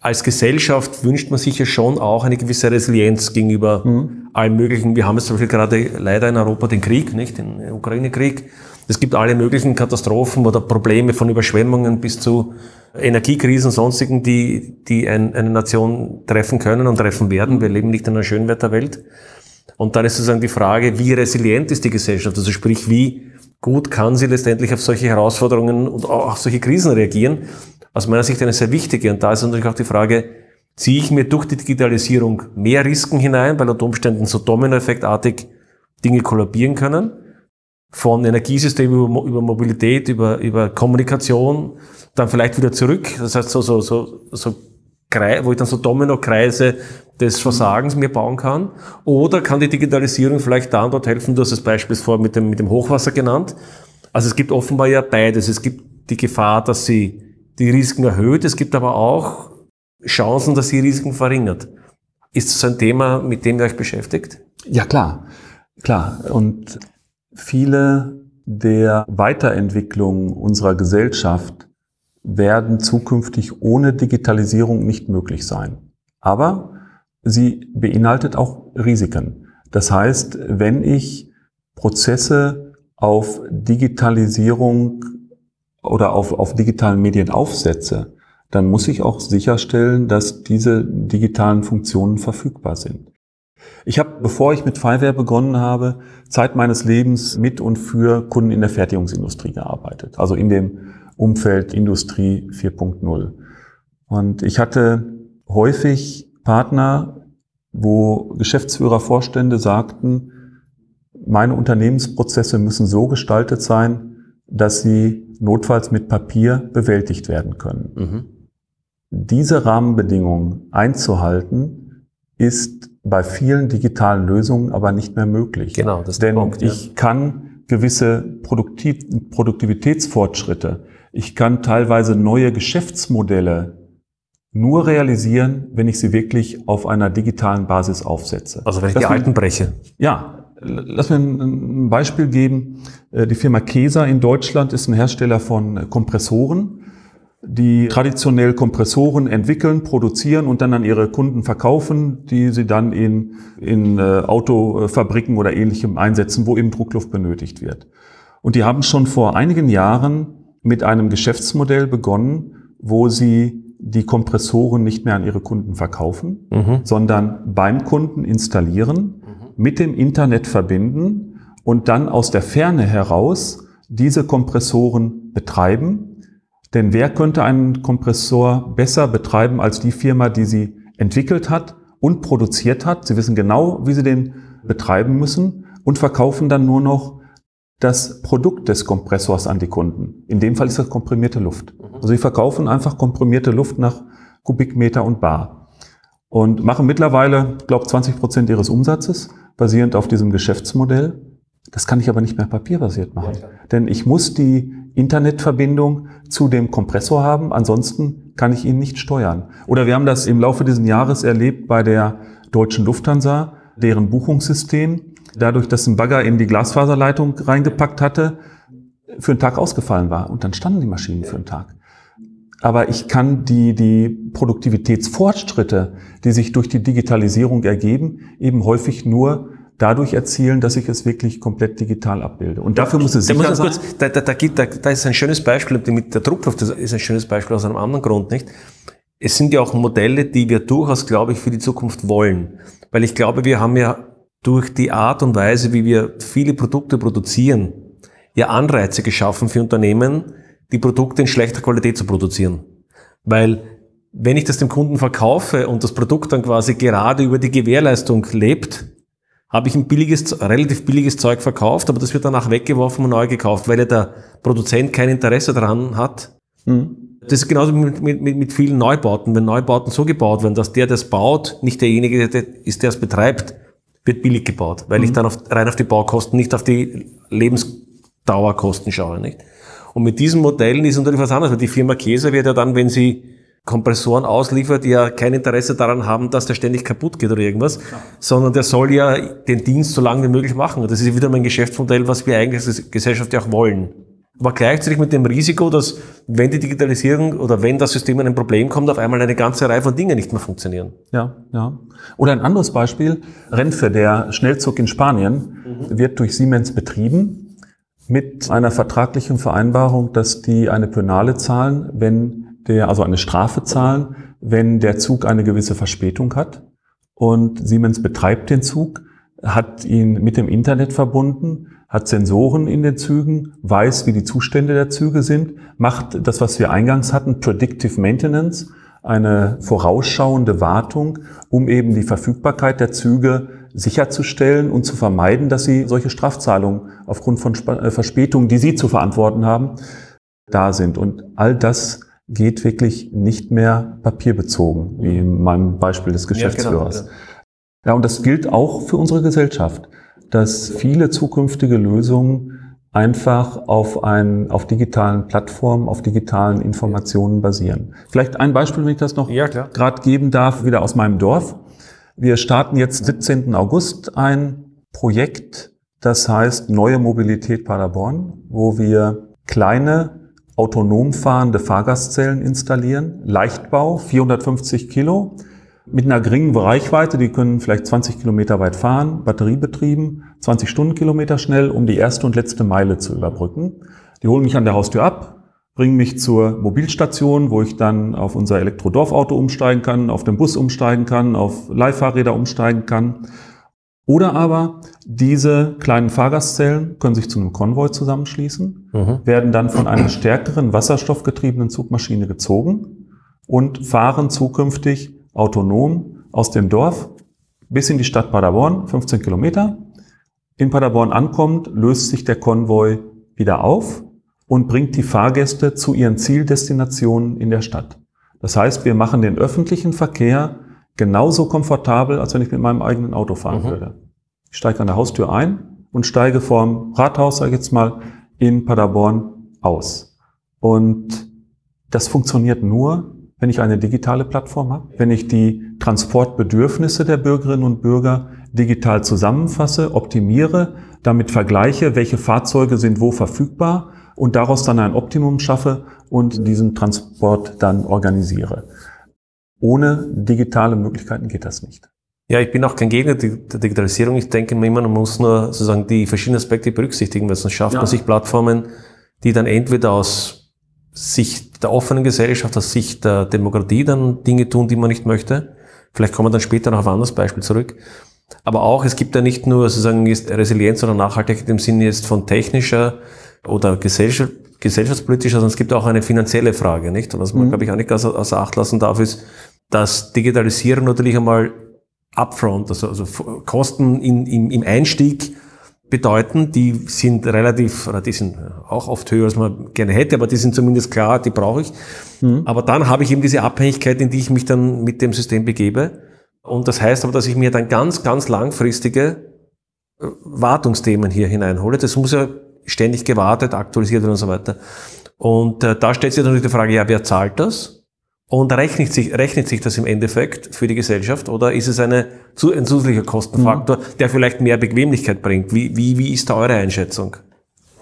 als Gesellschaft wünscht man sich ja schon auch eine gewisse Resilienz gegenüber allen möglichen. Wir haben jetzt zum Beispiel gerade leider in Europa den Krieg, nicht? Den Ukraine-Krieg. Es gibt alle möglichen Katastrophen oder Probleme von Überschwemmungen bis zu Energiekrisen, sonstigen, die, die ein, eine Nation treffen können und treffen werden. Wir leben nicht in einer Schönwetterwelt. Und dann ist sozusagen die Frage, wie resilient ist die Gesellschaft? Also sprich, wie, gut kann sie letztendlich auf solche Herausforderungen und auch auf solche Krisen reagieren? Aus meiner Sicht eine sehr wichtige. Und da ist natürlich auch die Frage, ziehe ich mir durch die Digitalisierung mehr Risiken hinein, weil unter Umständen so Dominoeffektartig Dinge kollabieren können? Von Energiesystemen über, über Mobilität, über, über Kommunikation, dann vielleicht wieder zurück. Das heißt, so, so, so, so wo ich dann so Domino-Kreise des Versagens mir bauen kann? Oder kann die Digitalisierung vielleicht da und dort helfen? Du hast das Beispiel vor mit dem, mit dem Hochwasser genannt. Also es gibt offenbar ja beides. Es gibt die Gefahr, dass sie die Risiken erhöht. Es gibt aber auch Chancen, dass sie Risiken verringert. Ist das ein Thema, mit dem ihr euch beschäftigt? Ja, klar. Klar. Und viele der Weiterentwicklungen unserer Gesellschaft werden zukünftig ohne Digitalisierung nicht möglich sein. Aber sie beinhaltet auch Risiken. Das heißt, wenn ich Prozesse auf Digitalisierung oder auf, auf digitalen Medien aufsetze, dann muss ich auch sicherstellen, dass diese digitalen Funktionen verfügbar sind. Ich habe, bevor ich mit Fiverr begonnen habe, Zeit meines Lebens mit und für Kunden in der Fertigungsindustrie gearbeitet, also in dem Umfeld Industrie 4.0. Und ich hatte häufig Partner, wo Geschäftsführer, Vorstände sagten, meine Unternehmensprozesse müssen so gestaltet sein, dass sie notfalls mit Papier bewältigt werden können. Mhm. Diese Rahmenbedingungen einzuhalten, ist bei vielen digitalen Lösungen aber nicht mehr möglich. Genau, das ist Denn Punkt, ich ja. kann gewisse Produktiv Produktivitätsfortschritte ich kann teilweise neue Geschäftsmodelle nur realisieren, wenn ich sie wirklich auf einer digitalen Basis aufsetze. Also wenn ich lass die alten breche. Ja, lass mir ein Beispiel geben. Äh, die Firma Kesa in Deutschland ist ein Hersteller von Kompressoren, die traditionell Kompressoren entwickeln, produzieren und dann an ihre Kunden verkaufen, die sie dann in, in äh, Autofabriken oder ähnlichem einsetzen, wo eben Druckluft benötigt wird. Und die haben schon vor einigen Jahren mit einem Geschäftsmodell begonnen, wo sie die Kompressoren nicht mehr an ihre Kunden verkaufen, mhm. sondern beim Kunden installieren, mhm. mit dem Internet verbinden und dann aus der Ferne heraus diese Kompressoren betreiben. Denn wer könnte einen Kompressor besser betreiben als die Firma, die sie entwickelt hat und produziert hat? Sie wissen genau, wie sie den betreiben müssen und verkaufen dann nur noch das Produkt des Kompressors an die Kunden. In dem Fall ist das komprimierte Luft. Mhm. Also sie verkaufen einfach komprimierte Luft nach Kubikmeter und Bar und machen mittlerweile, glaube 20 Prozent ihres Umsatzes basierend auf diesem Geschäftsmodell. Das kann ich aber nicht mehr papierbasiert machen, ja, denn ich muss die Internetverbindung zu dem Kompressor haben, ansonsten kann ich ihn nicht steuern. Oder wir haben das im Laufe dieses Jahres erlebt bei der deutschen Lufthansa, deren Buchungssystem dadurch, dass ein Bagger in die Glasfaserleitung reingepackt hatte, für einen Tag ausgefallen war. Und dann standen die Maschinen für einen Tag. Aber ich kann die, die Produktivitätsfortschritte, die sich durch die Digitalisierung ergeben, eben häufig nur dadurch erzielen, dass ich es wirklich komplett digital abbilde. Und dafür muss es sicher da sein. Kurz, da, da, da, gibt, da, da ist ein schönes Beispiel mit der Druckluft, das ist ein schönes Beispiel aus einem anderen Grund, nicht? Es sind ja auch Modelle, die wir durchaus, glaube ich, für die Zukunft wollen. Weil ich glaube, wir haben ja durch die Art und Weise, wie wir viele Produkte produzieren, ja Anreize geschaffen für Unternehmen, die Produkte in schlechter Qualität zu produzieren. Weil wenn ich das dem Kunden verkaufe und das Produkt dann quasi gerade über die Gewährleistung lebt, habe ich ein billiges, relativ billiges Zeug verkauft, aber das wird danach weggeworfen und neu gekauft, weil ja der Produzent kein Interesse daran hat. Mhm. Das ist genauso mit, mit, mit vielen Neubauten. Wenn Neubauten so gebaut werden, dass der, der es baut, nicht derjenige ist, der es betreibt, wird billig gebaut, weil mhm. ich dann auf, rein auf die Baukosten, nicht auf die Lebensdauerkosten schaue. Nicht? Und mit diesen Modellen ist natürlich was anderes, weil die Firma Käse wird ja dann, wenn sie Kompressoren ausliefert, ja kein Interesse daran haben, dass der ständig kaputt geht oder irgendwas, ja. sondern der soll ja den Dienst so lange wie möglich machen. Und das ist wieder mein Geschäftsmodell, was wir eigentlich als Gesellschaft ja auch wollen aber gleichzeitig mit dem Risiko, dass wenn die Digitalisierung oder wenn das System in ein Problem kommt, auf einmal eine ganze Reihe von Dingen nicht mehr funktionieren. Ja, ja. Oder ein anderes Beispiel, Renfe, der Schnellzug in Spanien, mhm. wird durch Siemens betrieben mit einer vertraglichen Vereinbarung, dass die eine Penale zahlen, wenn der, also eine Strafe zahlen, wenn der Zug eine gewisse Verspätung hat. Und Siemens betreibt den Zug hat ihn mit dem Internet verbunden, hat Sensoren in den Zügen, weiß, wie die Zustände der Züge sind, macht das, was wir eingangs hatten, Predictive Maintenance, eine vorausschauende Wartung, um eben die Verfügbarkeit der Züge sicherzustellen und zu vermeiden, dass sie solche Strafzahlungen aufgrund von äh, Verspätungen, die sie zu verantworten haben, da sind. Und all das geht wirklich nicht mehr papierbezogen, wie in meinem Beispiel des Geschäftsführers. Ja, genau, ja, und das gilt auch für unsere Gesellschaft, dass viele zukünftige Lösungen einfach auf, ein, auf digitalen Plattformen, auf digitalen Informationen basieren. Vielleicht ein Beispiel, wenn ich das noch ja, gerade geben darf, wieder aus meinem Dorf. Wir starten jetzt 17. August ein Projekt, das heißt Neue Mobilität Paderborn, wo wir kleine autonom fahrende Fahrgastzellen installieren, Leichtbau, 450 Kilo, mit einer geringen Reichweite, die können vielleicht 20 Kilometer weit fahren, batteriebetrieben, 20 Stundenkilometer schnell, um die erste und letzte Meile zu überbrücken. Die holen mich an der Haustür ab, bringen mich zur Mobilstation, wo ich dann auf unser Elektrodorfauto umsteigen kann, auf den Bus umsteigen kann, auf Leihfahrräder umsteigen kann. Oder aber diese kleinen Fahrgastzellen können sich zu einem Konvoi zusammenschließen, mhm. werden dann von einer stärkeren wasserstoffgetriebenen Zugmaschine gezogen und fahren zukünftig autonom aus dem Dorf bis in die Stadt Paderborn, 15 Kilometer. In Paderborn ankommt, löst sich der Konvoi wieder auf und bringt die Fahrgäste zu ihren Zieldestinationen in der Stadt. Das heißt, wir machen den öffentlichen Verkehr genauso komfortabel, als wenn ich mit meinem eigenen Auto fahren mhm. würde. Ich steige an der Haustür ein und steige vom Rathaus, sage ich jetzt mal, in Paderborn aus. Und das funktioniert nur, wenn ich eine digitale Plattform habe, wenn ich die Transportbedürfnisse der Bürgerinnen und Bürger digital zusammenfasse, optimiere, damit vergleiche, welche Fahrzeuge sind wo verfügbar und daraus dann ein Optimum schaffe und diesen Transport dann organisiere. Ohne digitale Möglichkeiten geht das nicht. Ja, ich bin auch kein Gegner der Digitalisierung. Ich denke mir immer, man muss nur sozusagen die verschiedenen Aspekte berücksichtigen, weil sonst schafft ja. man sich Plattformen, die dann entweder aus Sicht der offenen Gesellschaft, aus Sicht der Demokratie dann Dinge tun, die man nicht möchte. Vielleicht kommen wir dann später noch auf ein anderes Beispiel zurück. Aber auch, es gibt ja nicht nur sozusagen Resilienz oder Nachhaltigkeit im Sinne jetzt von technischer oder gesellschaft, gesellschaftspolitischer, sondern es gibt auch eine finanzielle Frage, nicht? Und was man, mhm. glaube ich, auch nicht außer, außer Acht lassen darf, ist, dass Digitalisierung natürlich einmal upfront, also, also Kosten in, im, im Einstieg bedeuten, die sind relativ, oder die sind auch oft höher, als man gerne hätte, aber die sind zumindest klar, die brauche ich. Mhm. Aber dann habe ich eben diese Abhängigkeit, in die ich mich dann mit dem System begebe. Und das heißt aber, dass ich mir dann ganz, ganz langfristige äh, Wartungsthemen hier hineinhole. Das muss ja ständig gewartet, aktualisiert und so weiter. Und äh, da stellt sich natürlich die Frage, ja, wer zahlt das? Und rechnet sich, rechnet sich das im Endeffekt für die Gesellschaft oder ist es eine, ein zusätzlicher Kostenfaktor, mhm. der vielleicht mehr Bequemlichkeit bringt? Wie, wie, wie ist da eure Einschätzung?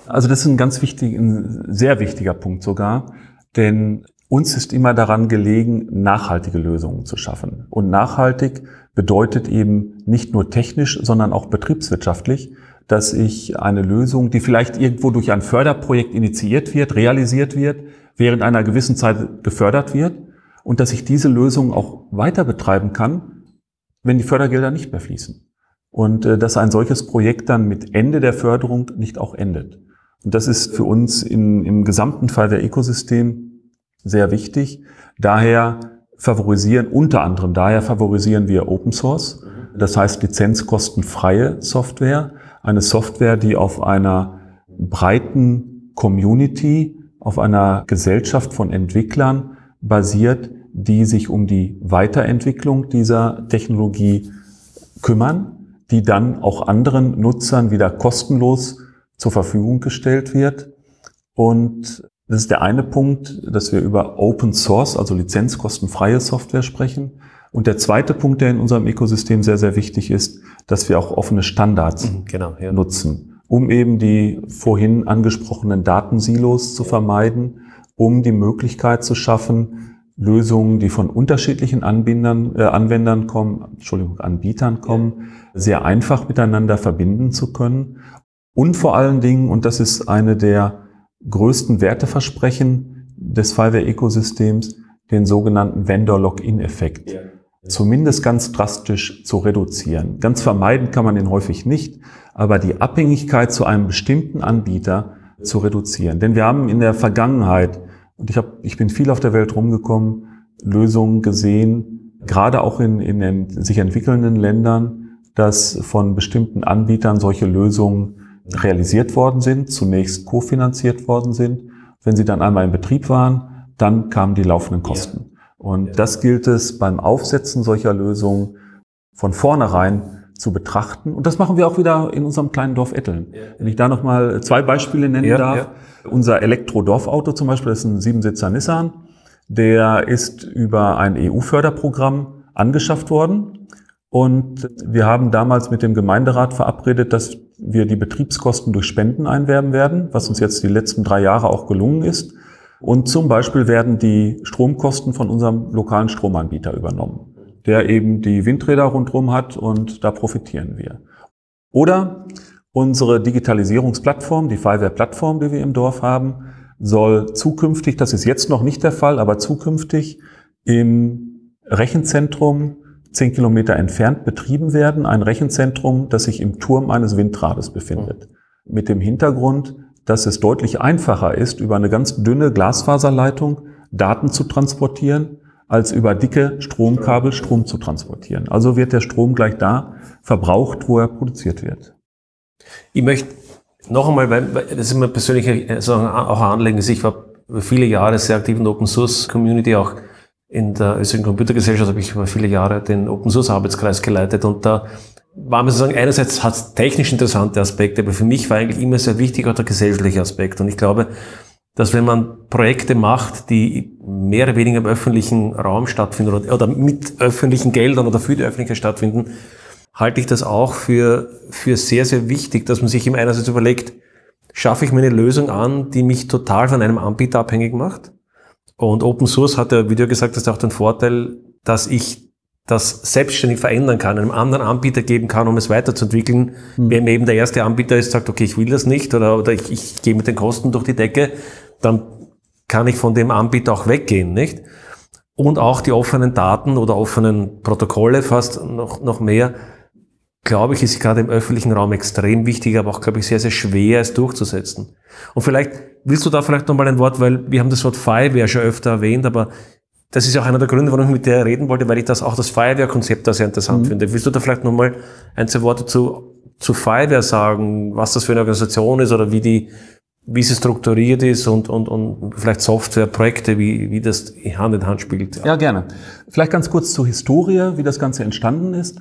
Also das ist ein ganz wichtig, ein sehr wichtiger Punkt sogar, denn uns ist immer daran gelegen, nachhaltige Lösungen zu schaffen. Und nachhaltig bedeutet eben nicht nur technisch, sondern auch betriebswirtschaftlich dass ich eine Lösung, die vielleicht irgendwo durch ein Förderprojekt initiiert wird, realisiert wird, während einer gewissen Zeit gefördert wird und dass ich diese Lösung auch weiter betreiben kann, wenn die Fördergelder nicht mehr fließen. Und äh, dass ein solches Projekt dann mit Ende der Förderung nicht auch endet. Und das ist für uns in, im gesamten Fall der Ökosystem sehr wichtig. Daher favorisieren, unter anderem daher favorisieren wir Open Source. Das heißt lizenzkostenfreie Software eine Software, die auf einer breiten Community, auf einer Gesellschaft von Entwicklern basiert, die sich um die Weiterentwicklung dieser Technologie kümmern, die dann auch anderen Nutzern wieder kostenlos zur Verfügung gestellt wird. Und das ist der eine Punkt, dass wir über Open Source, also lizenzkostenfreie Software sprechen. Und der zweite Punkt, der in unserem Ökosystem sehr, sehr wichtig ist, dass wir auch offene Standards mhm, genau, ja. nutzen, um eben die vorhin angesprochenen Datensilos zu vermeiden, um die Möglichkeit zu schaffen, Lösungen, die von unterschiedlichen Anbindern, äh, Anwendern kommen, Entschuldigung, Anbietern kommen, sehr einfach miteinander verbinden zu können. Und vor allen Dingen, und das ist eine der größten Werteversprechen des Fiverr-Ökosystems, den sogenannten Vendor-Login-Effekt. Ja zumindest ganz drastisch zu reduzieren. Ganz vermeiden kann man den häufig nicht, aber die Abhängigkeit zu einem bestimmten Anbieter zu reduzieren. Denn wir haben in der Vergangenheit, und ich, hab, ich bin viel auf der Welt rumgekommen, Lösungen gesehen, gerade auch in, in den sich entwickelnden Ländern, dass von bestimmten Anbietern solche Lösungen realisiert worden sind, zunächst kofinanziert worden sind. Wenn sie dann einmal in Betrieb waren, dann kamen die laufenden Kosten. Und das gilt es beim Aufsetzen solcher Lösungen von vornherein zu betrachten. Und das machen wir auch wieder in unserem kleinen Dorf Etteln. Wenn ich da nochmal zwei Beispiele nennen ja, darf. Ja. Unser Elektro-Dorfauto zum Beispiel, das ist ein Siebensitzer Nissan. Der ist über ein EU-Förderprogramm angeschafft worden. Und wir haben damals mit dem Gemeinderat verabredet, dass wir die Betriebskosten durch Spenden einwerben werden, was uns jetzt die letzten drei Jahre auch gelungen ist. Und zum Beispiel werden die Stromkosten von unserem lokalen Stromanbieter übernommen, der eben die Windräder rundherum hat und da profitieren wir. Oder unsere Digitalisierungsplattform, die Fiverr-Plattform, die wir im Dorf haben, soll zukünftig, das ist jetzt noch nicht der Fall, aber zukünftig im Rechenzentrum zehn Kilometer entfernt betrieben werden. Ein Rechenzentrum, das sich im Turm eines Windrades befindet. Mit dem Hintergrund, dass es deutlich einfacher ist, über eine ganz dünne Glasfaserleitung Daten zu transportieren, als über dicke Stromkabel Strom zu transportieren. Also wird der Strom gleich da verbraucht, wo er produziert wird. Ich möchte noch einmal, weil das ist mir persönlich also auch ein Anliegen, ich war viele Jahre sehr aktiv in der Open Source Community, auch in der österreichischen Computergesellschaft habe ich über viele Jahre den Open Source Arbeitskreis geleitet und da war mir sozusagen, einerseits hat es technisch interessante Aspekte, aber für mich war eigentlich immer sehr wichtig auch der gesellschaftliche Aspekt. Und ich glaube, dass wenn man Projekte macht, die mehr oder weniger im öffentlichen Raum stattfinden oder, oder mit öffentlichen Geldern oder für die Öffentlichkeit stattfinden, halte ich das auch für, für sehr, sehr wichtig, dass man sich im einerseits überlegt, schaffe ich mir eine Lösung an, die mich total von einem Anbieter abhängig macht? Und Open Source hat ja, wie du gesagt hast, auch den Vorteil, dass ich das selbstständig verändern kann, einem anderen Anbieter geben kann, um es weiterzuentwickeln. Mhm. Wenn eben der erste Anbieter ist, sagt, okay, ich will das nicht oder, oder ich, ich gehe mit den Kosten durch die Decke, dann kann ich von dem Anbieter auch weggehen, nicht? Und auch die offenen Daten oder offenen Protokolle fast noch, noch mehr, glaube ich, ist gerade im öffentlichen Raum extrem wichtig, aber auch, glaube ich, sehr, sehr schwer, es durchzusetzen. Und vielleicht willst du da vielleicht nochmal ein Wort, weil wir haben das Wort Fireware schon öfter erwähnt, aber das ist auch einer der Gründe, warum ich mit dir reden wollte, weil ich das auch das Fireware-Konzept da sehr interessant mhm. finde. Willst du da vielleicht nochmal ein, zwei Worte zu, zu Fireware sagen, was das für eine Organisation ist oder wie die, wie sie strukturiert ist und, und, und vielleicht Softwareprojekte, wie, wie das Hand in Hand spielt? Ja, gerne. Vielleicht ganz kurz zur Historie, wie das Ganze entstanden ist.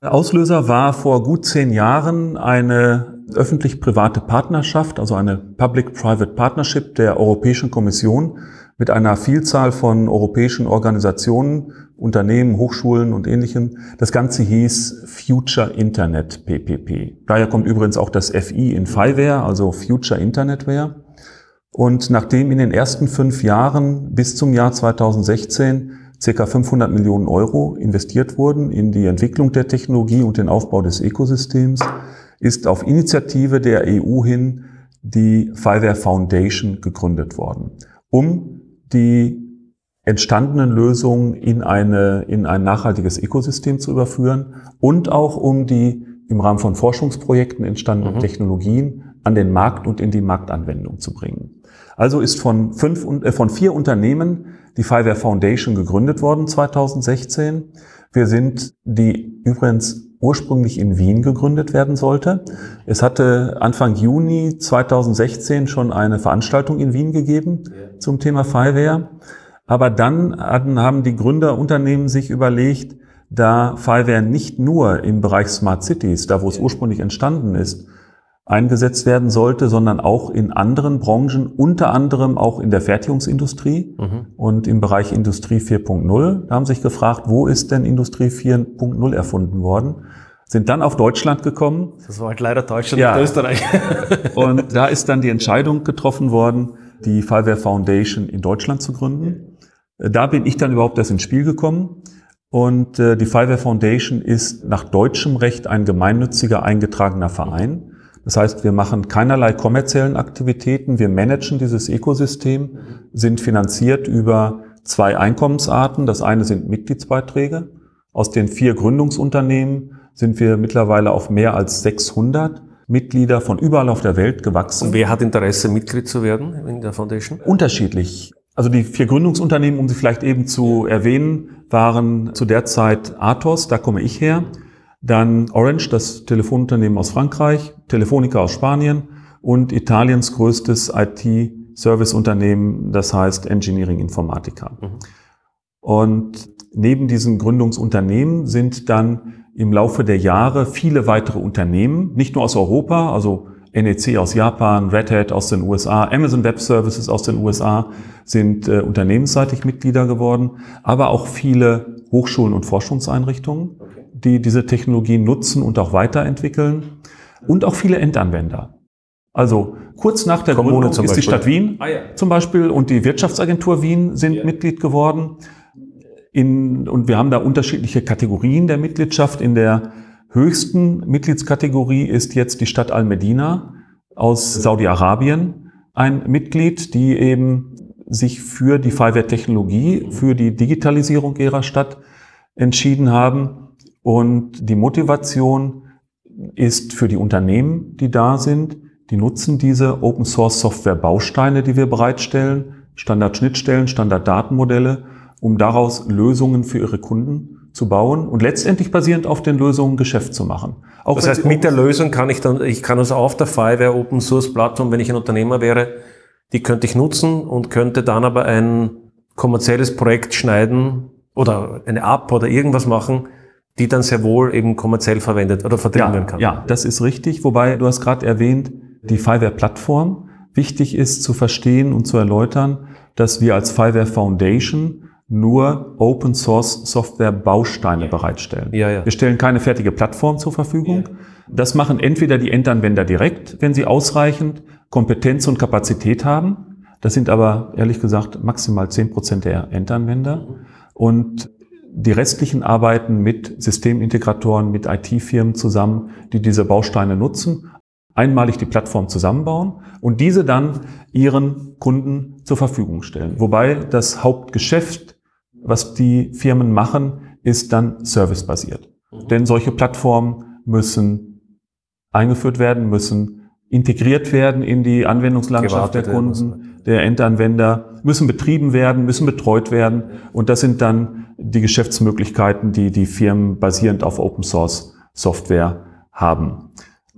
Auslöser war vor gut zehn Jahren eine öffentlich-private Partnerschaft, also eine Public-Private Partnership der Europäischen Kommission mit einer Vielzahl von europäischen Organisationen, Unternehmen, Hochschulen und ähnlichem. Das Ganze hieß Future Internet PPP. Daher kommt übrigens auch das FI in FIWare, also Future Internetware. Und nachdem in den ersten fünf Jahren bis zum Jahr 2016 circa 500 Millionen Euro investiert wurden in die Entwicklung der Technologie und den Aufbau des Ökosystems, ist auf Initiative der EU hin die FIWare Foundation gegründet worden, um die entstandenen Lösungen in, eine, in ein nachhaltiges Ökosystem zu überführen und auch um die im Rahmen von Forschungsprojekten entstandenen mhm. Technologien an den Markt und in die Marktanwendung zu bringen. Also ist von, fünf, äh, von vier Unternehmen die Fiverr Foundation gegründet worden 2016. Wir sind die übrigens ursprünglich in Wien gegründet werden sollte. Es hatte Anfang Juni 2016 schon eine Veranstaltung in Wien gegeben zum Thema Fireware. Aber dann haben die Gründerunternehmen sich überlegt, da Fireware nicht nur im Bereich Smart Cities, da wo es ursprünglich entstanden ist, eingesetzt werden sollte, sondern auch in anderen Branchen, unter anderem auch in der Fertigungsindustrie mhm. und im Bereich Industrie 4.0. Da haben sich gefragt, wo ist denn Industrie 4.0 erfunden worden? Sind dann auf Deutschland gekommen. Das war halt leider Deutschland ja. und Österreich. und da ist dann die Entscheidung getroffen worden, die Fireware Foundation in Deutschland zu gründen. Da bin ich dann überhaupt erst ins Spiel gekommen. Und äh, die Fireware Foundation ist nach deutschem Recht ein gemeinnütziger eingetragener Verein. Das heißt, wir machen keinerlei kommerziellen Aktivitäten, wir managen dieses Ökosystem, sind finanziert über zwei Einkommensarten. Das eine sind Mitgliedsbeiträge Aus den vier Gründungsunternehmen sind wir mittlerweile auf mehr als 600 Mitglieder von überall auf der Welt gewachsen. Und wer hat Interesse, Mitglied zu werden in der Foundation? Unterschiedlich. Also die vier Gründungsunternehmen, um sie vielleicht eben zu erwähnen, waren zu der Zeit Athos, da komme ich her, dann Orange, das Telefonunternehmen aus Frankreich, Telefonica aus Spanien und Italiens größtes IT-Service-Unternehmen, das heißt Engineering Informatica. Mhm. Und neben diesen Gründungsunternehmen sind dann im Laufe der Jahre viele weitere Unternehmen, nicht nur aus Europa, also NEC aus Japan, Red Hat aus den USA, Amazon Web Services aus den USA sind äh, unternehmensseitig Mitglieder geworden, aber auch viele Hochschulen und Forschungseinrichtungen, die diese Technologien nutzen und auch weiterentwickeln und auch viele Endanwender. Also kurz nach der Kommune Gründung ist die Stadt Wien ah, ja. zum Beispiel und die Wirtschaftsagentur Wien sind ja. Mitglied geworden in, und wir haben da unterschiedliche Kategorien der Mitgliedschaft. In der höchsten Mitgliedskategorie ist jetzt die Stadt Al-Medina aus Saudi-Arabien ein Mitglied, die eben sich für die Fiverr-Technologie, für die Digitalisierung ihrer Stadt entschieden haben. Und die Motivation ist für die Unternehmen, die da sind, die nutzen diese Open Source Software Bausteine, die wir bereitstellen, Standard-Schnittstellen, Standard-Datenmodelle um daraus Lösungen für ihre Kunden zu bauen und letztendlich basierend auf den Lösungen Geschäft zu machen. Auch das heißt, mit der Lösung kann ich dann, ich kann also auf der Fireware Open Source Plattform, wenn ich ein Unternehmer wäre, die könnte ich nutzen und könnte dann aber ein kommerzielles Projekt schneiden oder eine App oder irgendwas machen, die dann sehr wohl eben kommerziell verwendet oder vertrieben werden kann. Ja, das ist richtig. Wobei du hast gerade erwähnt, die Fireware Plattform. Wichtig ist zu verstehen und zu erläutern, dass wir als Fireware Foundation nur Open Source Software Bausteine ja. bereitstellen. Ja, ja. Wir stellen keine fertige Plattform zur Verfügung. Ja. Das machen entweder die Endanwender direkt, wenn sie ausreichend Kompetenz und Kapazität haben. Das sind aber ehrlich gesagt maximal zehn Prozent der Endanwender. Und die restlichen arbeiten mit Systemintegratoren, mit IT-Firmen zusammen, die diese Bausteine nutzen, einmalig die Plattform zusammenbauen und diese dann ihren Kunden zur Verfügung stellen. Wobei das Hauptgeschäft was die Firmen machen, ist dann servicebasiert. Mhm. Denn solche Plattformen müssen eingeführt werden, müssen integriert werden in die Anwendungslandschaft Gewartet der Kunden, der Endanwender, müssen betrieben werden, müssen betreut werden. Und das sind dann die Geschäftsmöglichkeiten, die die Firmen basierend auf Open Source Software haben.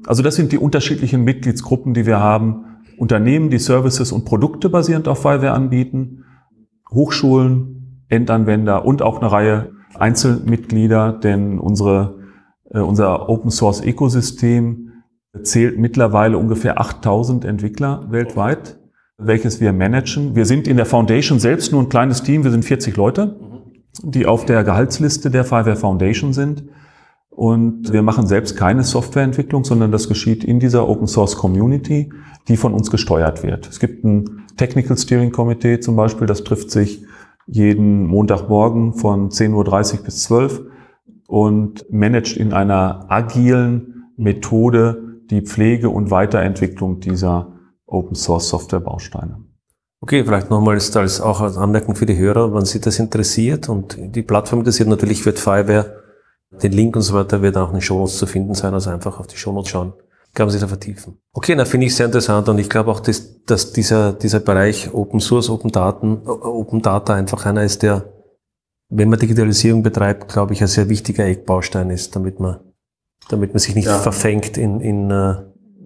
Also das sind die unterschiedlichen Mitgliedsgruppen, die wir haben. Unternehmen, die Services und Produkte basierend auf Fireware anbieten, Hochschulen, Endanwender und auch eine Reihe Einzelmitglieder, denn unsere, äh, unser Open Source Ökosystem zählt mittlerweile ungefähr 8000 Entwickler weltweit, welches wir managen. Wir sind in der Foundation selbst nur ein kleines Team, wir sind 40 Leute, die auf der Gehaltsliste der Fireware Foundation sind. Und wir machen selbst keine Softwareentwicklung, sondern das geschieht in dieser Open Source Community, die von uns gesteuert wird. Es gibt ein Technical Steering Committee zum Beispiel, das trifft sich jeden Montagmorgen von 10.30 Uhr bis 12 Uhr und managt in einer agilen Methode die Pflege und Weiterentwicklung dieser Open Source Software Bausteine. Okay, vielleicht nochmals als auch als Anmerkung für die Hörer, wenn Sie das interessiert und die Plattform interessiert, natürlich wird Fireware, den Link und so weiter wird auch in den Shownotes zu finden sein, also einfach auf die Shownotes schauen kann man sich da vertiefen. Okay, na finde ich sehr interessant und ich glaube auch, dass, dass dieser, dieser Bereich Open Source, Open Daten, Open Data einfach einer ist, der, wenn man Digitalisierung betreibt, glaube ich, ein sehr wichtiger Eckbaustein ist, damit man, damit man sich nicht ja. verfängt in, in äh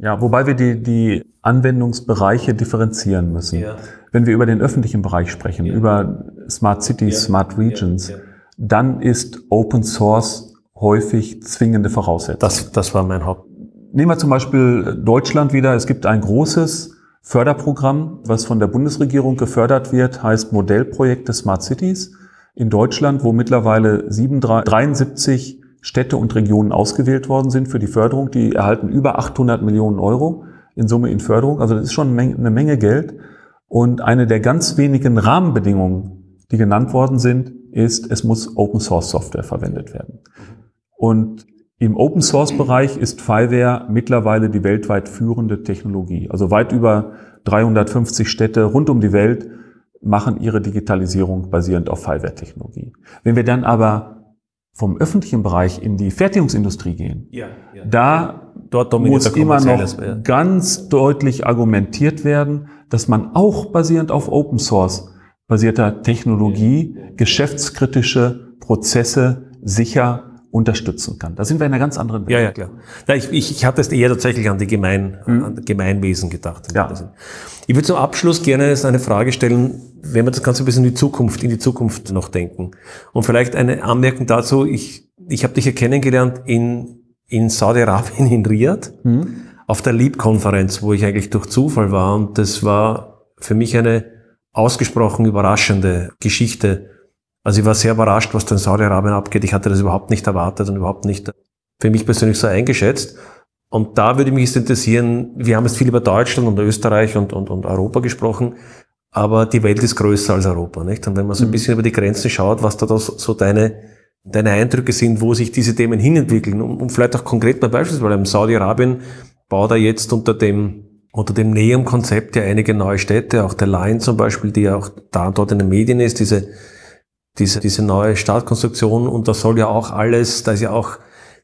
ja, wobei wir die, die Anwendungsbereiche differenzieren müssen. Ja. Wenn wir über den öffentlichen Bereich sprechen, ja. über Smart Cities, Smart Regions, dann ist Open Source häufig zwingende Voraussetzung. Das, das war mein Haupt, Nehmen wir zum Beispiel Deutschland wieder. Es gibt ein großes Förderprogramm, was von der Bundesregierung gefördert wird, heißt Modellprojekte Smart Cities in Deutschland, wo mittlerweile 73 Städte und Regionen ausgewählt worden sind für die Förderung. Die erhalten über 800 Millionen Euro in Summe in Förderung. Also das ist schon eine Menge Geld. Und eine der ganz wenigen Rahmenbedingungen, die genannt worden sind, ist, es muss Open Source Software verwendet werden. Und im Open Source Bereich ist Fireware mittlerweile die weltweit führende Technologie. Also weit über 350 Städte rund um die Welt machen ihre Digitalisierung basierend auf Fireware Technologie. Wenn wir dann aber vom öffentlichen Bereich in die Fertigungsindustrie gehen, Ja, ja. da Dort muss immer noch ganz deutlich argumentiert werden, dass man auch basierend auf Open Source basierter Technologie geschäftskritische Prozesse sicher unterstützen kann. Da sind wir in einer ganz anderen Welt. Ja, ja, klar. Ich, ich, ich hatte es eher tatsächlich an die Gemein, an das Gemeinwesen gedacht. Ja. Ich würde zum Abschluss gerne eine Frage stellen, wenn wir das Ganze ein bisschen in die Zukunft, in die Zukunft noch denken. Und vielleicht eine Anmerkung dazu, ich, ich habe dich ja kennengelernt in, in Saudi-Arabien, in Riyadh, auf der Leap-Konferenz, wo ich eigentlich durch Zufall war. Und das war für mich eine ausgesprochen überraschende Geschichte. Also ich war sehr überrascht, was da in Saudi-Arabien abgeht. Ich hatte das überhaupt nicht erwartet und überhaupt nicht für mich persönlich so eingeschätzt. Und da würde mich jetzt interessieren, wir haben jetzt viel über Deutschland und Österreich und, und, und Europa gesprochen, aber die Welt ist größer als Europa, nicht? Und wenn man so ein bisschen über die Grenzen schaut, was da das, so deine, deine Eindrücke sind, wo sich diese Themen hinentwickeln und, und vielleicht auch konkret mal beispielsweise im Saudi-Arabien baut er jetzt unter dem, unter dem NEOM-Konzept ja einige neue Städte, auch der Line zum Beispiel, die ja auch da und dort in den Medien ist, diese, diese, diese neue Stadtkonstruktion und da soll ja auch alles, da ist ja auch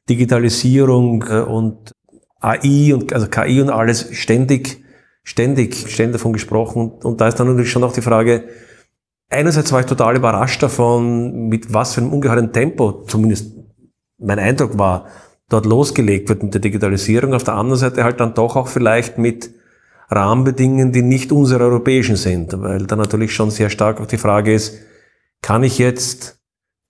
Digitalisierung äh, und AI und also KI und alles ständig, ständig, ständig davon gesprochen. Und da ist dann natürlich schon auch die Frage, einerseits war ich total überrascht davon, mit was für einem ungeheuren Tempo, zumindest mein Eindruck war, dort losgelegt wird mit der Digitalisierung. Auf der anderen Seite halt dann doch auch vielleicht mit Rahmenbedingungen, die nicht unsere europäischen sind, weil da natürlich schon sehr stark auch die Frage ist, kann ich jetzt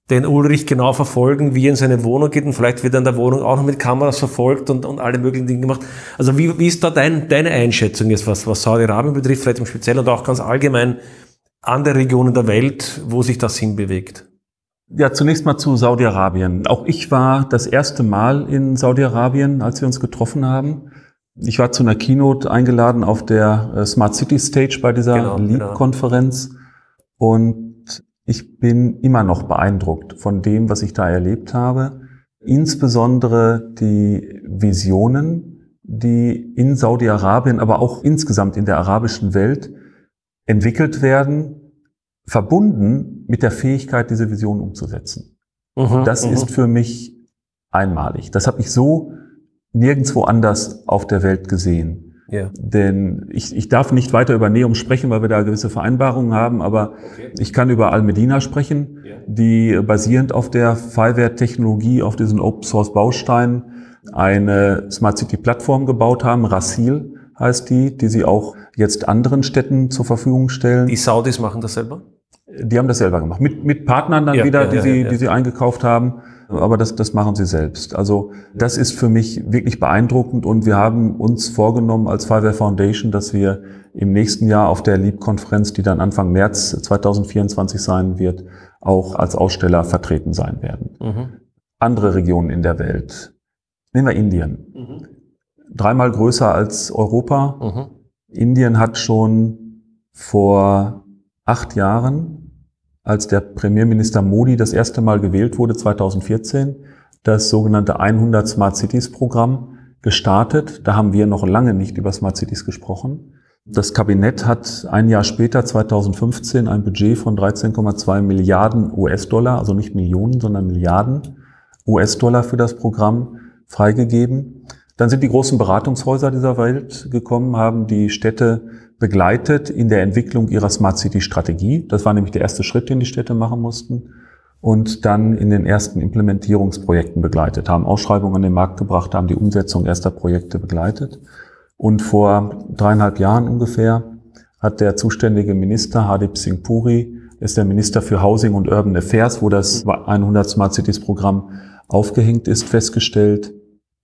den Ulrich genau verfolgen, wie er in seine Wohnung geht und vielleicht wird er in der Wohnung auch noch mit Kameras verfolgt und, und alle möglichen Dinge gemacht. Also wie, wie ist da dein, deine Einschätzung jetzt, was, was Saudi-Arabien betrifft, vielleicht im Speziellen und auch ganz allgemein andere Regionen der Welt, wo sich das hinbewegt? Ja, zunächst mal zu Saudi-Arabien. Auch ich war das erste Mal in Saudi-Arabien, als wir uns getroffen haben. Ich war zu einer Keynote eingeladen auf der äh, Smart City Stage bei dieser Genau, genau. Leap-Konferenz. Und ich bin immer noch beeindruckt von dem, was ich da erlebt habe. Insbesondere die Visionen, die in Saudi-Arabien, aber auch insgesamt in der arabischen Welt entwickelt werden, verbunden mit der Fähigkeit, diese Vision umzusetzen. Mhm, Das mhm. ist für mich einmalig. Das habe ich so nirgendwo anders auf der Welt gesehen. ja. Denn ich, ich darf nicht weiter über Neum sprechen, weil wir da gewisse Vereinbarungen haben, aber ich kann über Al-Medina sprechen, Ja. die basierend auf der Fiverr-Technologie, auf diesen Open-Source-Bausteinen eine Smart City-Plattform gebaut haben. Rasil heißt die, die sie auch jetzt anderen Städten zur Verfügung stellen. Die Saudis machen das selber? Die haben das selber gemacht. Mit, mit Partnern dann Ja, wieder, ja, die, ja, sie, die sie eingekauft haben. Aber das, das machen sie selbst. Also das ist für mich wirklich beeindruckend und wir haben uns vorgenommen als Fiverr Foundation, dass wir im nächsten Jahr auf der Leap-Konferenz, die dann Anfang März 2024 sein wird, auch als Aussteller vertreten sein werden. Mhm. Andere Regionen in der Welt. Nehmen wir Indien. Mhm. Dreimal größer als Europa. Mhm. Indien hat schon vor acht Jahren, als der Premierminister Modi das erste Mal gewählt wurde, 2014, das sogenannte 100 Smart Cities Programm gestartet. Da haben wir noch lange nicht über Smart Cities gesprochen. Das Kabinett hat ein Jahr später, 2015, ein Budget von 13,2 Milliarden US-Dollar, also nicht Millionen, sondern Milliarden US-Dollar für das Programm freigegeben. Dann sind die großen Beratungshäuser dieser Welt gekommen, haben die Städte begleitet in der Entwicklung ihrer Smart City Strategie. Das war nämlich der erste Schritt, den die Städte machen mussten. Und dann in den ersten Implementierungsprojekten begleitet, haben Ausschreibungen an den Markt gebracht, haben die Umsetzung erster Projekte begleitet. Und vor dreieinhalb Jahren ungefähr hat der zuständige Minister, Hardip Singh Puri, ist der Minister für Housing und Urban Affairs, wo das 100 Smart Cities Programm aufgehängt ist, festgestellt,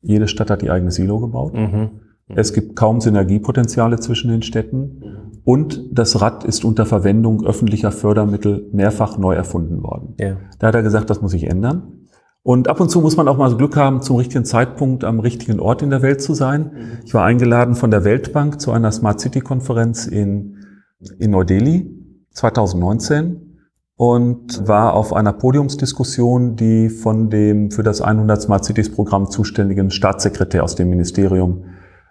jede Stadt hat ihr eigenes Silo gebaut. Mhm. Es gibt kaum Synergiepotenziale zwischen den Städten und das Rad ist unter Verwendung öffentlicher Fördermittel mehrfach neu erfunden worden. Ja. Da hat er gesagt, das muss sich ändern. Und ab und zu muss man auch mal Glück haben, zum richtigen Zeitpunkt am richtigen Ort in der Welt zu sein. Ich war eingeladen von der Weltbank zu einer Smart City Konferenz in, in Neu-Delhi 2019 und war auf einer Podiumsdiskussion, die von dem für das 100 Smart Cities Programm zuständigen Staatssekretär aus dem Ministerium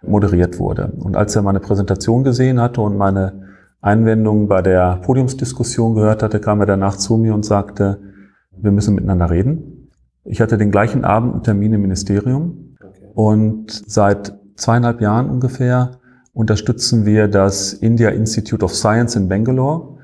moderiert wurde. Und als er meine Präsentation gesehen hatte und meine Einwendungen bei der Podiumsdiskussion gehört hatte, kam er danach zu mir und sagte, wir müssen miteinander reden, Ich hatte den gleichen Abend einen Termin im Ministerium und seit zweieinhalb Jahren ungefähr unterstützen wir das India Institute of Science in Bangalore.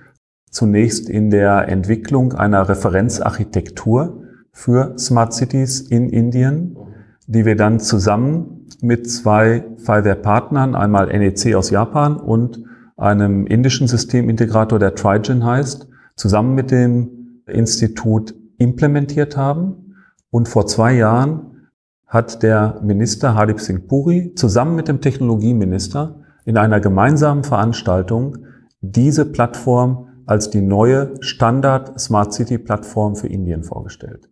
Zunächst in der Entwicklung einer Referenzarchitektur für Smart Cities in Indien, die wir dann zusammen mit zwei Fiverr-Partnern, einmal NEC aus Japan und einem indischen Systemintegrator, der Trigen heißt, zusammen mit dem Institut implementiert haben. Und vor zwei Jahren hat der Minister Hardip Singh Puri zusammen mit dem Technologieminister in einer gemeinsamen Veranstaltung diese Plattform als die neue Standard Smart City Plattform für Indien vorgestellt.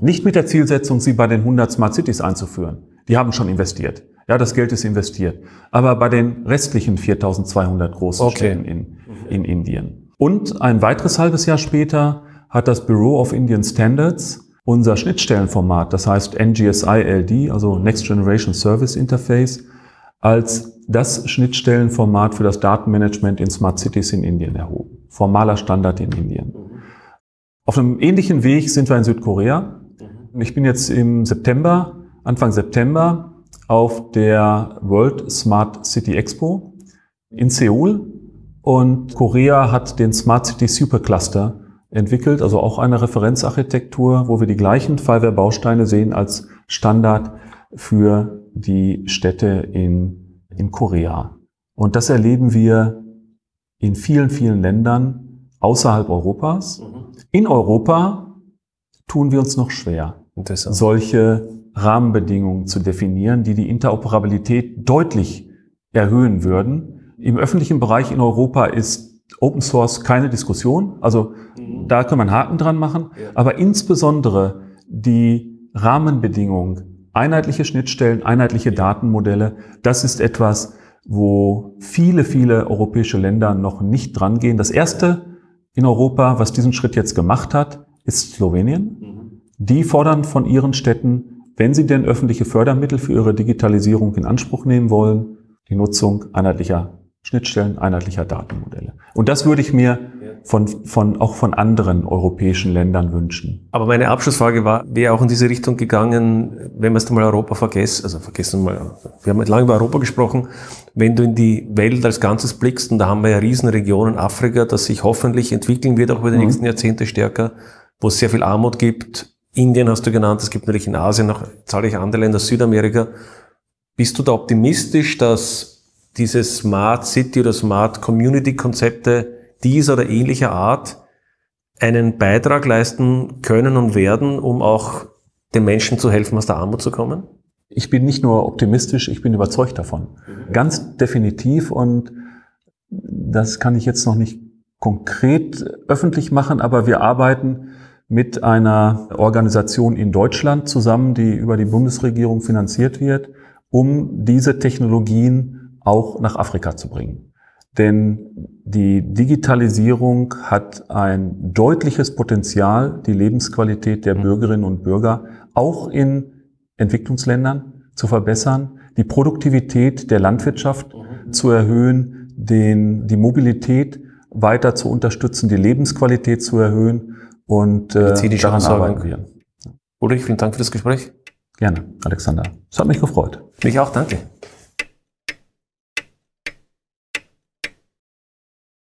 Nicht mit der Zielsetzung, sie bei den 100 Smart Cities einzuführen. Die haben schon investiert. Ja, das Geld ist investiert. Aber bei den restlichen 4200 großen Okay. Städten in, in Indien. Und ein weiteres halbes Jahr später hat das Bureau of Indian Standards unser Schnittstellenformat, das heißt NGSI LD, also Next Generation Service Interface, als das Schnittstellenformat für das Datenmanagement in Smart Cities in Indien erhoben. Formaler Standard in Indien. Auf einem ähnlichen Weg sind wir in Südkorea. Ich bin jetzt im September, Anfang September, auf der World Smart City Expo in Seoul. Und Korea hat den Smart City Supercluster entwickelt, also auch eine Referenzarchitektur, wo wir die gleichen Fiverr-Bausteine sehen als Standard für die Städte in, in Korea. Und das erleben wir in vielen, vielen Ländern außerhalb Europas. In Europa tun wir uns noch schwer, solche Rahmenbedingungen zu definieren, die die Interoperabilität deutlich erhöhen würden. Im öffentlichen Bereich in Europa ist Open Source keine Diskussion. Also da kann man Haken dran machen. Aber insbesondere die Rahmenbedingungen, einheitliche Schnittstellen, einheitliche Datenmodelle, das ist etwas, wo viele, viele europäische Länder noch nicht dran gehen. Das erste in Europa, was diesen Schritt jetzt gemacht hat, ist Slowenien. Die fordern von ihren Städten, wenn sie denn öffentliche Fördermittel für ihre Digitalisierung in Anspruch nehmen wollen, die Nutzung einheitlicher Schnittstellen, einheitlicher Datenmodelle. Und das würde ich mir von, von, auch von anderen europäischen Ländern wünschen. Aber meine Abschlussfrage war, wäre auch in diese Richtung gegangen, wenn wir jetzt mal Europa vergessen, also vergessen mal, wir haben lange über Europa gesprochen, wenn du in die Welt als Ganzes blickst, und da haben wir ja Riesenregionen, Afrika, das sich hoffentlich entwickeln wird, auch über die Mhm. nächsten Jahrzehnte stärker, wo es sehr viel Armut gibt. Indien hast du genannt, es gibt natürlich in Asien noch zahlreiche andere Länder, Südamerika. Bist du da optimistisch, dass diese Smart City oder Smart Community Konzepte dieser oder ähnlicher Art einen Beitrag leisten können und werden, um auch den Menschen zu helfen, aus der Armut zu kommen? Ich bin nicht nur optimistisch, ich bin überzeugt davon. Ganz definitiv und das kann ich jetzt noch nicht konkret öffentlich machen, aber wir arbeiten mit einer Organisation in Deutschland zusammen, die über die Bundesregierung finanziert wird, um diese Technologien auch nach Afrika zu bringen. Denn die Digitalisierung hat ein deutliches Potenzial, die Lebensqualität der Bürgerinnen und Bürger auch in Entwicklungsländern zu verbessern, die Produktivität der Landwirtschaft zu erhöhen, den, die Mobilität weiter zu unterstützen, die Lebensqualität zu erhöhen und äh, daran Versorgung. arbeiten wir. Ulrich, vielen Dank für das Gespräch. Gerne, Alexander. Es hat mich gefreut. Mich auch, danke.